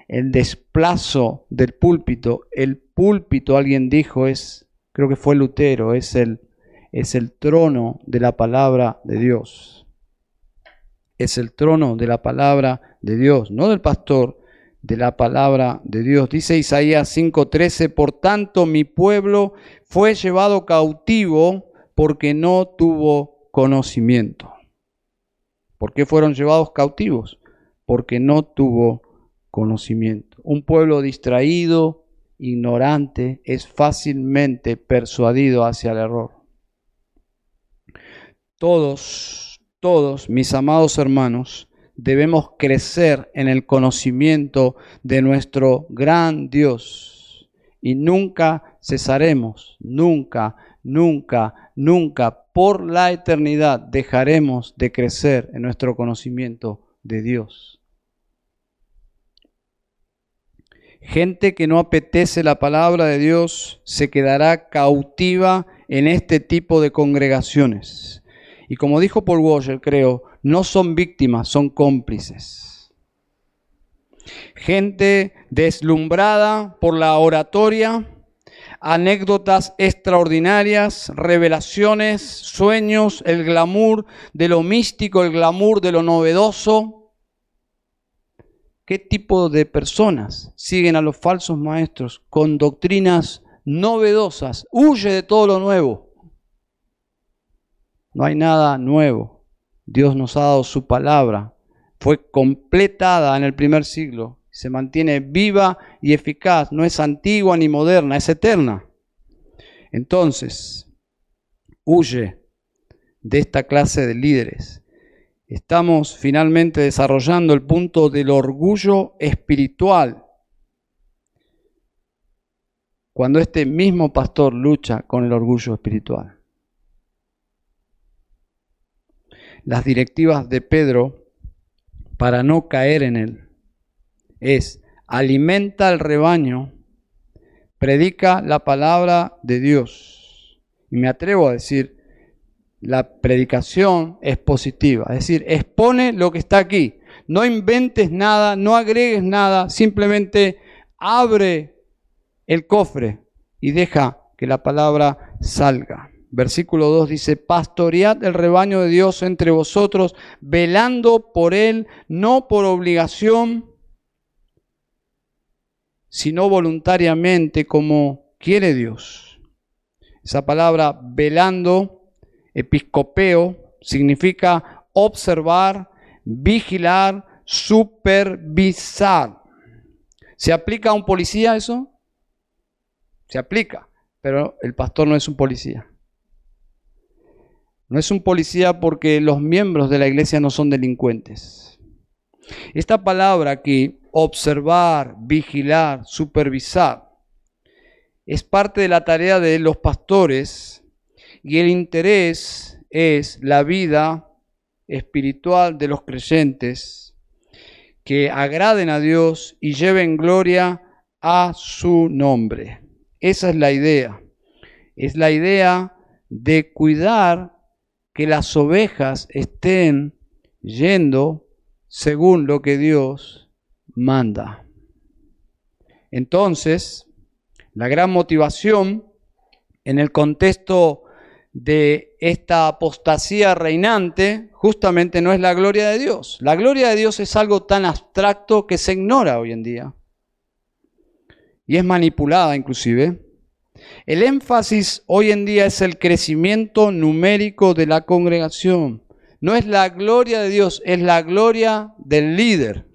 El desplazo del púlpito, el púlpito, alguien dijo, es, creo que fue Lutero, es el, es el trono de la palabra de Dios. Es el trono de la palabra de Dios, no del pastor, de la palabra de Dios. Dice Isaías 5:13, por tanto mi pueblo fue llevado cautivo porque no tuvo conocimiento. ¿Por qué fueron llevados cautivos? Porque no tuvo conocimiento. Un pueblo distraído, ignorante, es fácilmente persuadido hacia el error. Todos, todos, mis amados hermanos, debemos crecer en el conocimiento de nuestro gran Dios. Y nunca cesaremos, nunca, nunca, nunca, por la eternidad dejaremos de crecer en nuestro conocimiento de Dios. Gente que no apetece la palabra de Dios se quedará cautiva en este tipo de congregaciones. Y como dijo Paul Washer, creo, no son víctimas, son cómplices. Gente deslumbrada por la oratoria, anécdotas extraordinarias, revelaciones, sueños, el glamour de lo místico, el glamour de lo novedoso. ¿Qué tipo de personas siguen a los falsos maestros con doctrinas novedosas? Huye de todo lo nuevo. No hay nada nuevo. Dios nos ha dado su palabra. Fue completada en el primer siglo. Se mantiene viva y eficaz. No es antigua ni moderna, es eterna. Entonces, huye de esta clase de líderes. Estamos finalmente desarrollando el punto del orgullo espiritual. Cuando este mismo pastor lucha con el orgullo espiritual. Las directivas de Pedro para no caer en él. Es, alimenta al rebaño, predica la palabra de Dios. Y me atrevo a decir, la predicación es positiva, es decir, expone lo que está aquí. No inventes nada, no agregues nada, simplemente abre el cofre y deja que la palabra salga. Versículo 2 dice, pastoread el rebaño de Dios entre vosotros, velando por él, no por obligación, sino voluntariamente como quiere Dios. Esa palabra velando, episcopeo, significa observar, vigilar, supervisar. ¿Se aplica a un policía eso? Se aplica, pero el pastor no es un policía. No es un policía porque los miembros de la iglesia no son delincuentes. Esta palabra aquí, observar, vigilar, supervisar, es parte de la tarea de los pastores y el interés es la vida espiritual de los creyentes que agraden a Dios y lleven gloria a su nombre. Esa es la idea. Es la idea de cuidar que las ovejas estén yendo según lo que Dios manda. Entonces, la gran motivación en el contexto de esta apostasía reinante justamente no es la gloria de Dios. La gloria de Dios es algo tan abstracto que se ignora hoy en día y es manipulada inclusive. El énfasis hoy en día es el crecimiento numérico de la congregación. No es la gloria de Dios, es la gloria del líder.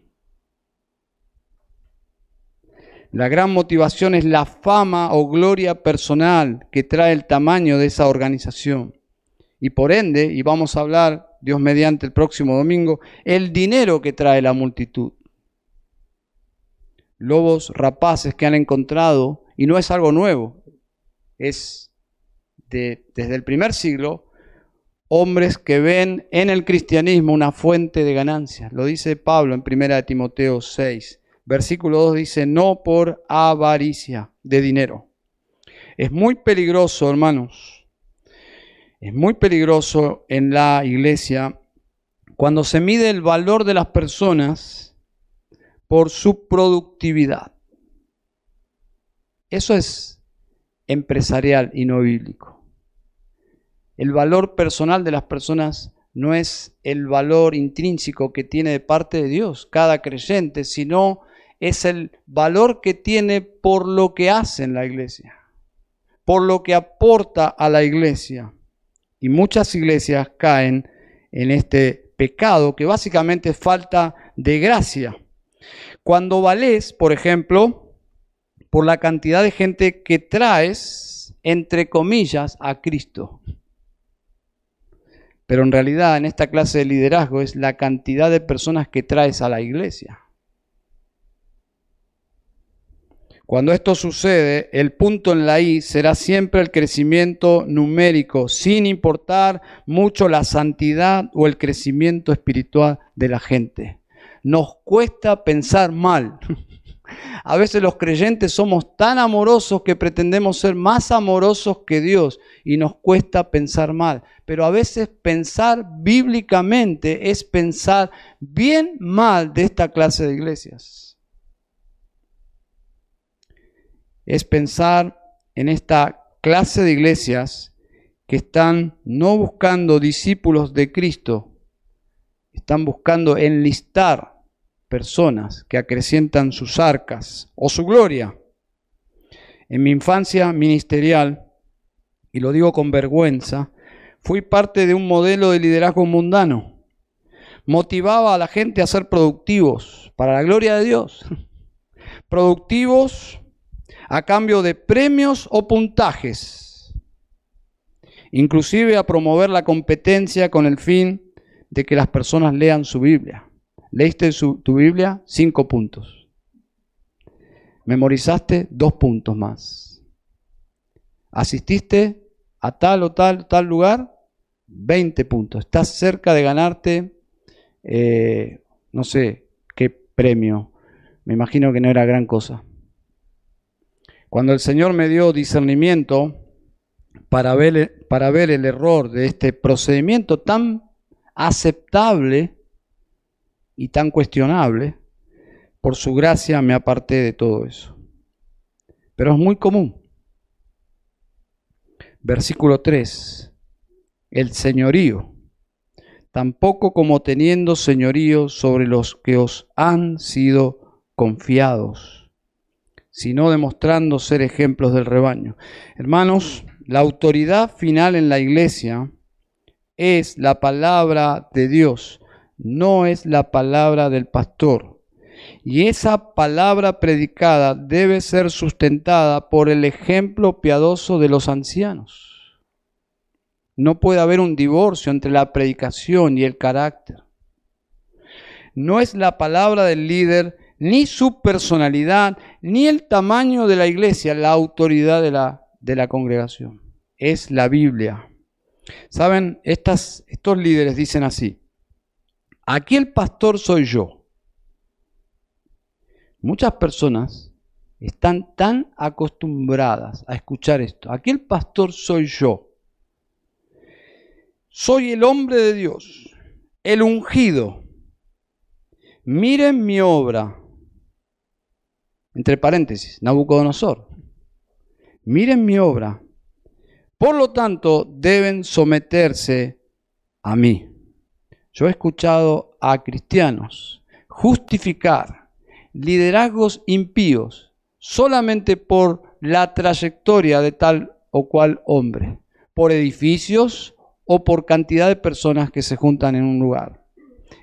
La gran motivación es la fama o gloria personal que trae el tamaño de esa organización. Y por ende, y vamos a hablar, Dios mediante el próximo domingo, el dinero que trae la multitud. Lobos rapaces que han encontrado, y no es algo nuevo, es desde el primer siglo, hombres que ven en el cristianismo una fuente de ganancias. Lo dice Pablo en 1 Timoteo 6. Versículo 2 dice, no por avaricia de dinero. Es muy peligroso, hermanos. Es muy peligroso en la iglesia cuando se mide el valor de las personas por su productividad. Eso es empresarial y no bíblico. El valor personal de las personas no es el valor intrínseco que tiene de parte de Dios cada creyente, sino es el valor que tiene por lo que hace en la iglesia, por lo que aporta a la iglesia. Y muchas iglesias caen en este pecado que básicamente es falta de gracia. Cuando vales, por ejemplo, por la cantidad de gente que traes, entre comillas, a Cristo. Pero en realidad en esta clase de liderazgo es la cantidad de personas que traes a la iglesia. Cuando esto sucede, el punto en la I será siempre el crecimiento numérico, sin importar mucho la santidad o el crecimiento espiritual de la gente. Nos cuesta pensar mal. *laughs* A veces los creyentes somos tan amorosos que pretendemos ser más amorosos que Dios y nos cuesta pensar mal. Pero a veces pensar bíblicamente es pensar bien mal de esta clase de iglesias. es pensar en esta clase de iglesias que están no buscando discípulos de Cristo, están buscando enlistar personas que acrecientan sus arcas o su gloria. En mi infancia ministerial, y lo digo con vergüenza, fui parte de un modelo de liderazgo mundano. Motivaba a la gente a ser productivos para la gloria de Dios. *laughs* Productivos a cambio de premios o puntajes, inclusive a promover la competencia con el fin de que las personas lean su Biblia. ¿Leíste tu Biblia? Cinco puntos. ¿Memorizaste? Dos puntos más. ¿Asististe a tal o tal, tal lugar? Veinte puntos. Estás cerca de ganarte, eh, no sé qué premio. Me imagino que no era gran cosa. Cuando el Señor me dio discernimiento para ver, para ver el error de este procedimiento tan aceptable y tan cuestionable, por su gracia me aparté de todo eso. Pero es muy común. Versículo 3. El señorío. Tampoco como teniendo señorío sobre los que os han sido confiados sino demostrando ser ejemplos del rebaño. Hermanos, la autoridad final en la iglesia es la palabra de Dios, no es la palabra del pastor. Y esa palabra predicada debe ser sustentada por el ejemplo piadoso de los ancianos. No puede haber un divorcio entre la predicación y el carácter. No es la palabra del líder ni su personalidad, ni el tamaño de la iglesia, la autoridad de la, de la congregación. Es la Biblia. Saben, estos líderes dicen así, aquí el pastor soy yo. Muchas personas están tan acostumbradas a escuchar esto. Aquí el pastor soy yo. Soy el hombre de Dios, el ungido. Miren mi obra. Entre paréntesis, Nabucodonosor. Miren mi obra. Por lo tanto, deben someterse a mí. Yo he escuchado a cristianos justificar liderazgos impíos solamente por la trayectoria de tal o cual hombre, por edificios o por cantidad de personas que se juntan en un lugar.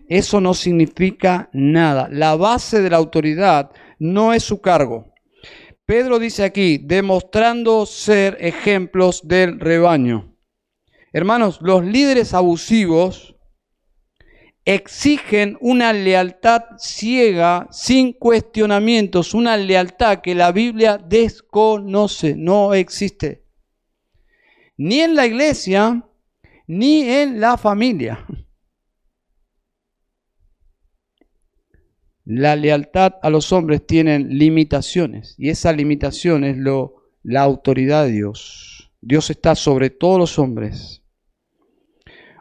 Eso no significa nada. La base de la autoridad no es su cargo. Pedro dice aquí, demostrando ser ejemplos del rebaño. Hermanos, los líderes abusivos exigen una lealtad ciega, sin cuestionamientos, una lealtad que la Biblia desconoce, no existe. Ni en la iglesia, ni en la familia. La lealtad a los hombres tiene limitaciones y esa limitación es lo, la autoridad de Dios. Dios está sobre todos los hombres.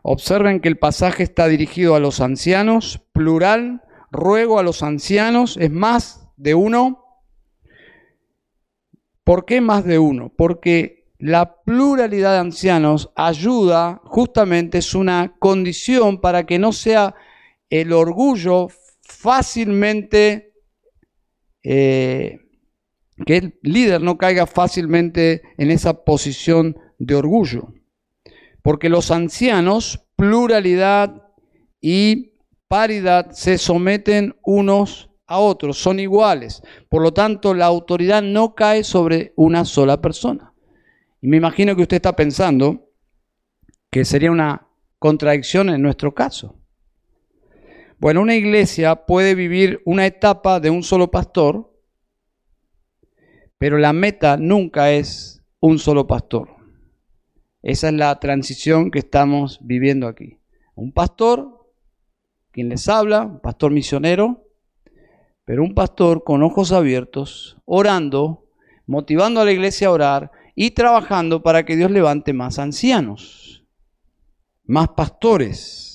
Observen que el pasaje está dirigido a los ancianos, plural, ruego a los ancianos, es más de uno. ¿Por qué más de uno? Porque la pluralidad de ancianos ayuda, justamente es una condición para que no sea el orgullo fácilmente, eh, que el líder no caiga fácilmente en esa posición de orgullo. Porque los ancianos, pluralidad y paridad, se someten unos a otros, son iguales. Por lo tanto, la autoridad no cae sobre una sola persona. Y me imagino que usted está pensando que sería una contradicción en nuestro caso. Bueno, una iglesia puede vivir una etapa de un solo pastor, pero la meta nunca es un solo pastor. Esa es la transición que estamos viviendo aquí. Un pastor, quien les habla, un pastor misionero, pero un pastor con ojos abiertos, orando, motivando a la iglesia a orar y trabajando para que Dios levante más ancianos, más pastores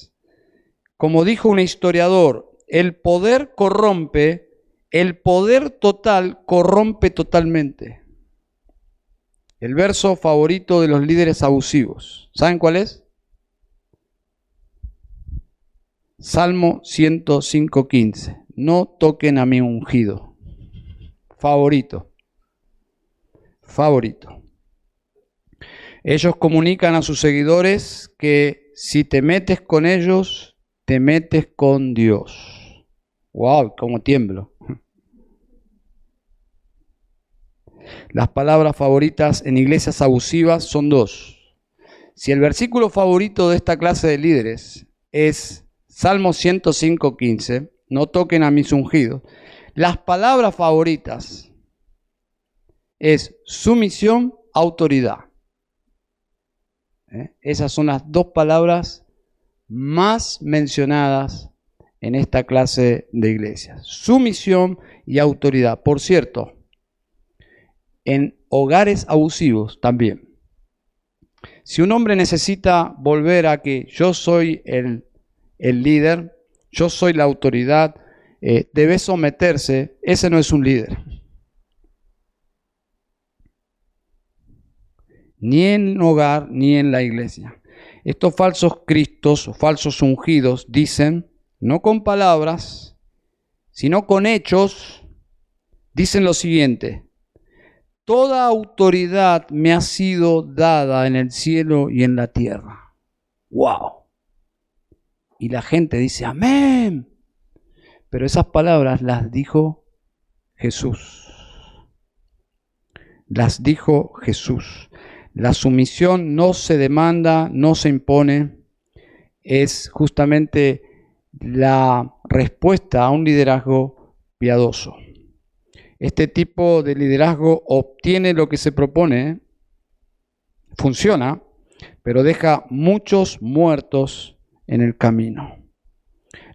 como dijo un historiador, el poder corrompe, el poder total corrompe totalmente. El verso favorito de los líderes abusivos. ¿Saben cuál es? Salmo 105.15. No toquen a mi ungido. Favorito. Favorito. Ellos comunican a sus seguidores que si te metes con ellos, te metes con Dios. ¡Wow! ¡Cómo tiemblo! Las palabras favoritas en iglesias abusivas son dos. Si el versículo favorito de esta clase de líderes es Salmo 105.15, no toquen a mis ungidos, las palabras favoritas es sumisión, autoridad. ¿Eh? Esas son las dos palabras más mencionadas en esta clase de iglesias. Sumisión y autoridad. Por cierto, en hogares abusivos también. Si un hombre necesita volver a que yo soy el, líder, yo soy la autoridad, eh, debe someterse, ese no es un líder. Ni en hogar ni en la iglesia. Estos falsos cristos falsos ungidos dicen, no con palabras, sino con hechos, dicen lo siguiente, toda autoridad me ha sido dada en el cielo y en la tierra. ¡Wow! Y la gente dice, amén. Pero esas palabras las dijo Jesús. Las dijo Jesús. La sumisión no se demanda, no se impone, es justamente la respuesta a un liderazgo piadoso. Este tipo de liderazgo obtiene lo que se propone, funciona, pero deja muchos muertos en el camino.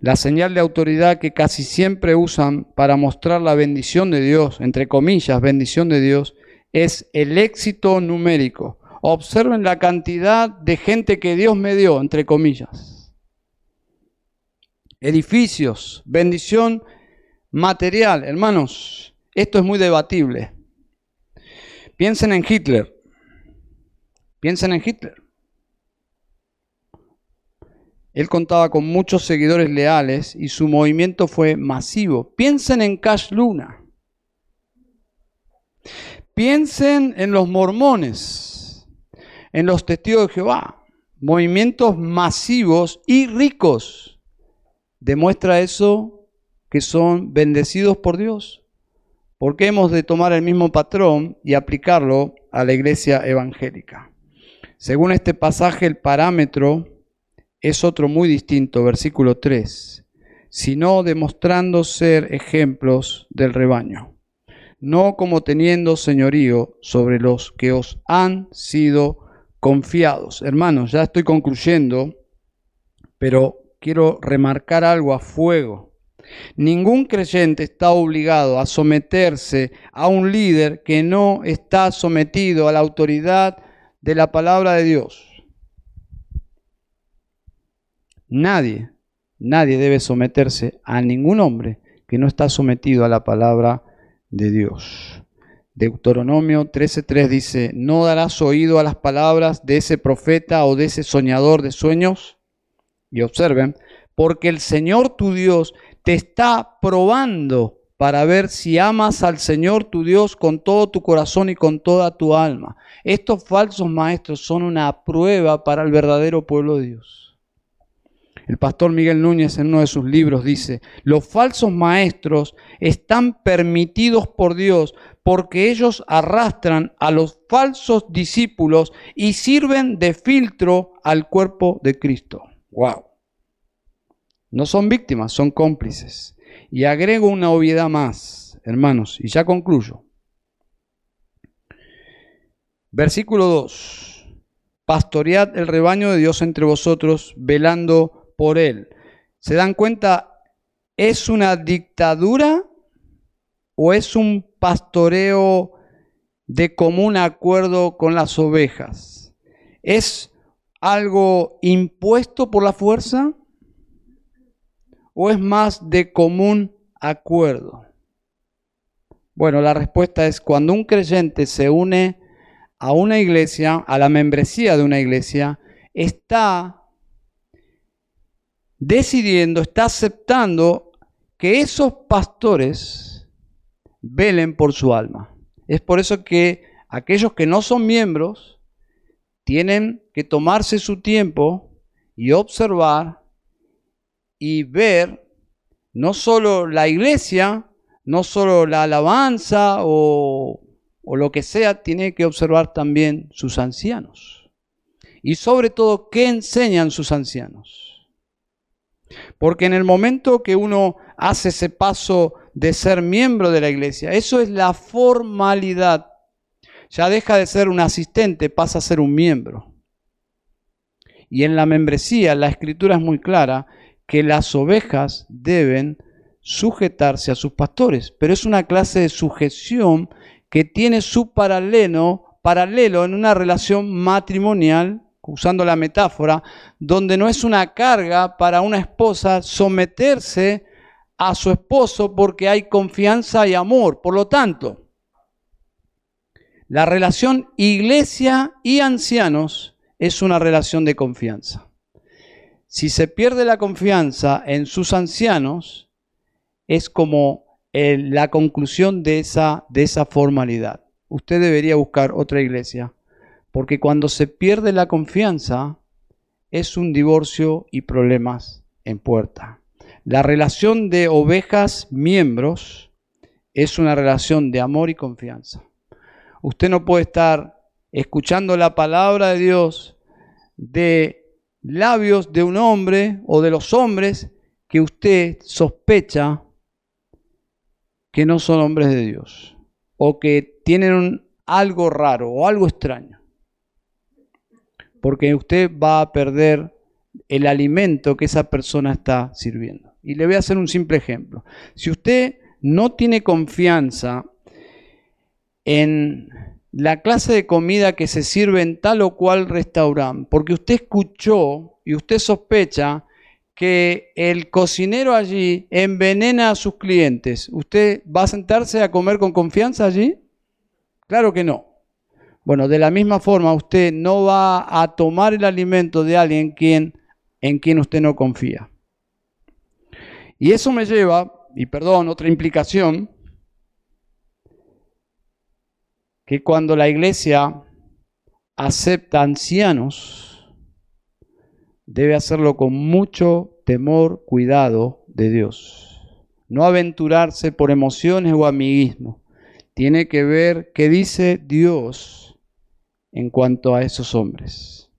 La señal de autoridad que casi siempre usan para mostrar la bendición de Dios, entre comillas, bendición de Dios, es el éxito numérico. Observen la cantidad de gente que Dios me dio, entre comillas. Edificios, bendición material. Hermanos, esto es muy debatible. Piensen en Hitler. Piensen en Hitler. Él contaba con muchos seguidores leales y su movimiento fue masivo. Piensen en Cash Luna. Piensen en los mormones, en los testigos de Jehová. Movimientos masivos y ricos. ¿Demuestra eso que son bendecidos por Dios? Porque hemos de tomar el mismo patrón y aplicarlo a la iglesia evangélica. Según este pasaje, el parámetro es otro muy distinto, versículo 3, sino demostrando ser ejemplos del rebaño, no como teniendo señorío sobre los que os han sido confiados. Hermanos, ya estoy concluyendo, pero quiero remarcar algo a fuego. Ningún creyente está obligado a someterse a un líder que no está sometido a la autoridad de la palabra de Dios. Nadie, nadie debe someterse a ningún hombre que no está sometido a la palabra de Dios. Deuteronomio 13:3 dice, no darás oído a las palabras de ese profeta o de ese soñador de sueños. Y observen, porque el Señor tu Dios te está probando para ver si amas al Señor tu Dios con todo tu corazón y con toda tu alma. Estos falsos maestros son una prueba para el verdadero pueblo de Dios. El pastor Miguel Núñez en uno de sus libros dice, los falsos maestros están permitidos por Dios porque ellos arrastran a los falsos discípulos y sirven de filtro al cuerpo de Cristo. ¡Wow! No son víctimas, son cómplices. Y agrego una obviedad más, hermanos, y ya concluyo. Versículo 2. Pastoread el rebaño de Dios entre vosotros, velando por él. ¿Se dan cuenta? ¿Es una dictadura o es un pastoreo de común acuerdo con las ovejas? ¿Es algo impuesto por la fuerza o es más de común acuerdo? Bueno, la respuesta es cuando un creyente se une a una iglesia, a la membresía de una iglesia, está decidiendo, está aceptando que esos pastores velen por su alma. Es por eso que aquellos que no son miembros tienen que tomarse su tiempo y observar y ver no solo la iglesia, no solo la alabanza o, o lo que sea, tiene que observar también sus ancianos. Y sobre todo, ¿qué enseñan sus ancianos? Porque en el momento que uno hace ese paso de ser miembro de la iglesia, eso es la formalidad. Ya deja de ser un asistente, pasa a ser un miembro. Y en la membresía la escritura es muy clara que las ovejas deben sujetarse a sus pastores, pero es una clase de sujeción que tiene su paralelo, paralelo en una relación matrimonial usando la metáfora, donde no es una carga para una esposa someterse a su esposo porque hay confianza y amor. Por lo tanto, la relación iglesia y ancianos es una relación de confianza. Si se pierde la confianza en sus ancianos, es como la conclusión de esa, formalidad. Usted debería buscar otra iglesia porque cuando se pierde la confianza, es un divorcio y problemas en puerta. La relación de ovejas miembros es una relación de amor y confianza. Usted no puede estar escuchando la palabra de Dios de labios de un hombre o de los hombres que usted sospecha que no son hombres de Dios o que tienen algo raro o algo extraño porque usted va a perder el alimento que esa persona está sirviendo. Y le voy a hacer un simple ejemplo. Si usted no tiene confianza en la clase de comida que se sirve en tal o cual restaurante, porque usted escuchó y usted sospecha que el cocinero allí envenena a sus clientes, ¿usted va a sentarse a comer con confianza allí? Claro que no. Bueno, de la misma forma, usted no va a tomar el alimento de alguien en quien usted no confía. Y eso me lleva, y perdón, otra implicación, cuando la iglesia acepta ancianos, debe hacerlo con mucho temor, cuidado de Dios. No aventurarse por emociones o amiguismo. Tiene que ver qué dice Dios en cuanto a esos hombres.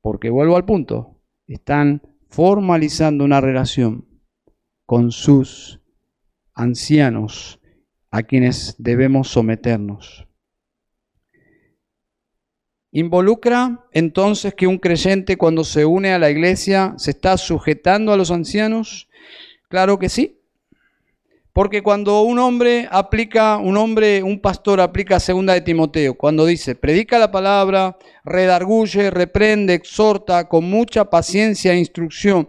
Porque vuelvo al punto, están formalizando una relación con sus ancianos a quienes debemos someternos. ¿Involucra entonces que un creyente cuando se une a la iglesia se está sujetando a los ancianos? Claro que sí. Porque cuando un hombre aplica, un hombre, un pastor aplica segunda de Timoteo, cuando dice, predica la palabra, redarguye, reprende, exhorta con mucha paciencia e instrucción,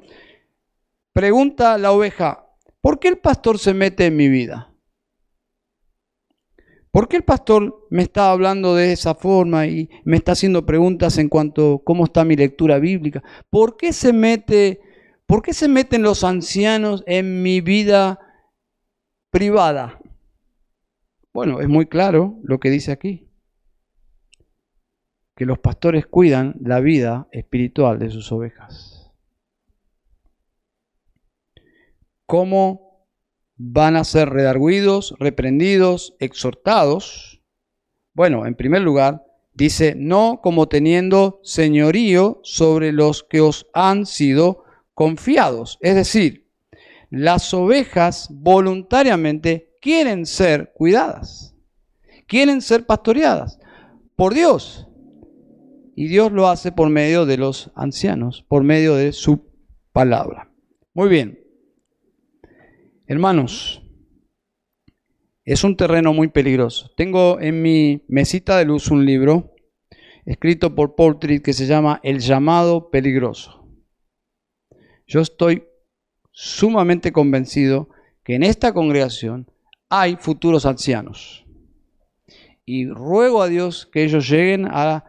pregunta la oveja, ¿por qué el pastor se mete en mi vida? ¿Por qué el pastor me está hablando de esa forma y me está haciendo preguntas en cuanto a cómo está mi lectura bíblica? ¿Por qué se mete, por qué se meten los ancianos en mi vida privada? Bueno, es muy claro lo que dice aquí. Que los pastores cuidan la vida espiritual de sus ovejas. ¿Cómo van a ser redarguidos, reprendidos, exhortados. Bueno, en primer lugar, dice, no como teniendo señorío sobre los que os han sido confiados. Es decir, las ovejas voluntariamente quieren ser cuidadas, quieren ser pastoreadas por Dios. Y Dios lo hace por medio de los ancianos, por medio de su palabra. Muy bien, Hermanos, es un terreno muy peligroso. Tengo en mi mesita de luz un libro escrito por Tritt que se llama El llamado peligroso. Yo estoy sumamente convencido que en esta congregación hay futuros ancianos. Y ruego a Dios que ellos lleguen a,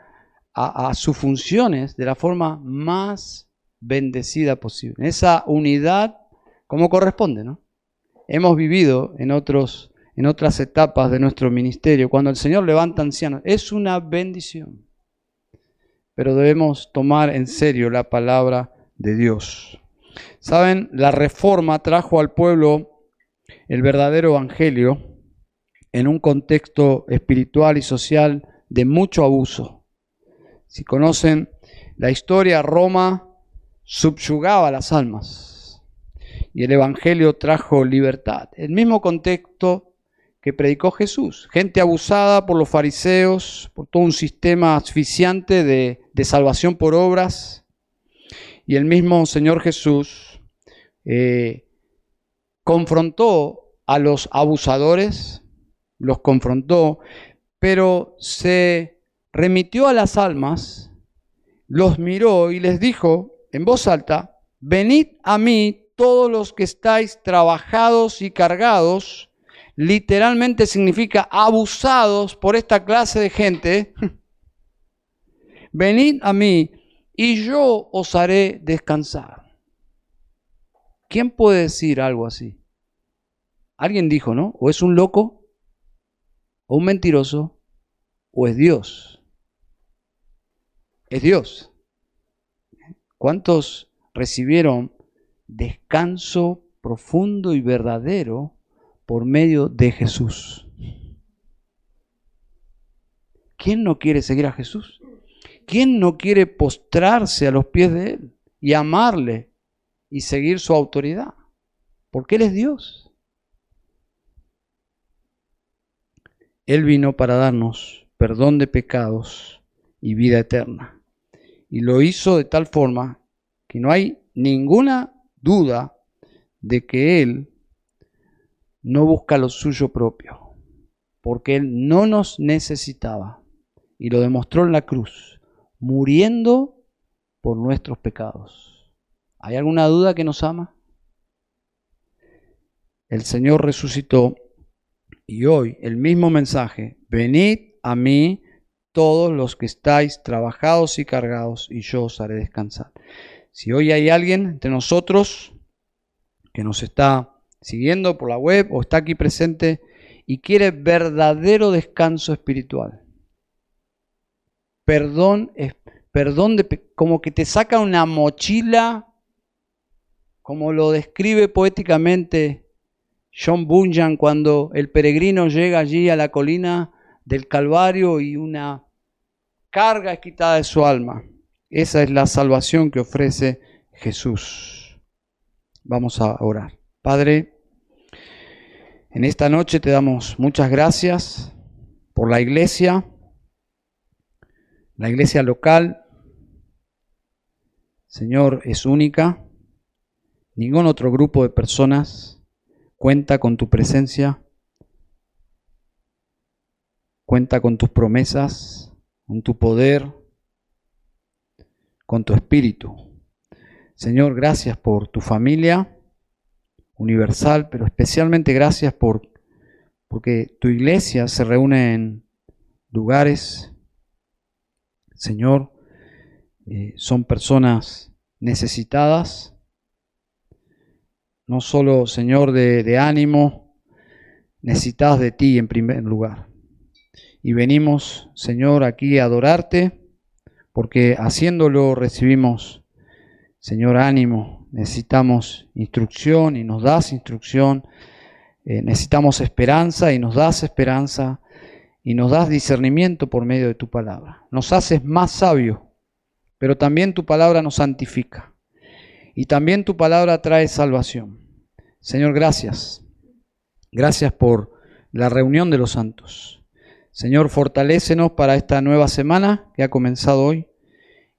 a sus funciones de la forma más bendecida posible. Esa unidad como corresponde, ¿no? Hemos vivido en, otros, en otras etapas de nuestro ministerio. Cuando el Señor levanta ancianos, es una bendición. Pero debemos tomar en serio la palabra de Dios. Saben, la reforma trajo al pueblo el verdadero evangelio en un contexto espiritual y social de mucho abuso. Si conocen la historia, Roma subyugaba las almas y el Evangelio trajo libertad. El mismo contexto que predicó Jesús. Gente abusada por los fariseos, por todo un sistema asfixiante de, salvación por obras. Y el mismo Señor Jesús eh, confrontó a los abusadores, los confrontó, pero se remitió a las almas, los miró y les dijo en voz alta, venid a mí todos los que estáis trabajados y cargados, literalmente significa abusados por esta clase de gente, *laughs* venid a mí y yo os haré descansar. ¿Quién puede decir algo así? Alguien dijo, ¿no? O es un loco, o un mentiroso, o es Dios. Es Dios. ¿Cuántos recibieron descanso profundo y verdadero por medio de Jesús. ¿Quién no quiere seguir a Jesús? ¿Quién no quiere postrarse a los pies de Él y amarle y seguir su autoridad? Porque Él es Dios. Él vino para darnos perdón de pecados y vida eterna. Y lo hizo de tal forma que no hay ninguna duda de que Él no busca lo suyo propio, porque Él no nos necesitaba y lo demostró en la cruz, muriendo por nuestros pecados. ¿Hay alguna duda que nos ama? El Señor resucitó y hoy el mismo mensaje, venid a mí todos los que estáis trabajados y cargados y yo os haré descansar. Si hoy hay alguien entre nosotros que nos está siguiendo por la web o está aquí presente y quiere verdadero descanso espiritual, perdón, perdón de, como que te saca una mochila, como lo describe poéticamente John Bunyan cuando el peregrino llega allí a la colina del Calvario y una carga es quitada de su alma. Esa es la salvación que ofrece Jesús. Vamos a orar. Padre, en esta noche te damos muchas gracias por la iglesia, la iglesia local. Señor, es única. Ningún otro grupo de personas cuenta con tu presencia, cuenta con tus promesas, con tu poder, con tu espíritu. Señor, gracias por tu familia universal, pero especialmente gracias por porque tu iglesia se reúne en lugares, Señor, eh, son personas necesitadas, no solo, Señor, de, ánimo, necesitados de ti en primer lugar. Y venimos, Señor, aquí a adorarte, porque haciéndolo recibimos, Señor, ánimo. Necesitamos instrucción y nos das instrucción. Eh, necesitamos esperanza y nos das esperanza. Y nos das discernimiento por medio de tu palabra. Nos haces más sabios, pero también tu palabra nos santifica. Y también tu palabra trae salvación. Señor, gracias. Gracias por la reunión de los santos. Señor, fortalécenos para esta nueva semana que ha comenzado hoy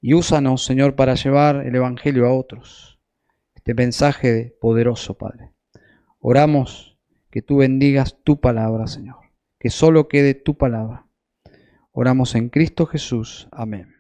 y úsanos, Señor, para llevar el Evangelio a otros. Este mensaje poderoso, Padre. Oramos que tú bendigas tu palabra, Señor. Que solo quede tu palabra. Oramos en Cristo Jesús. Amén.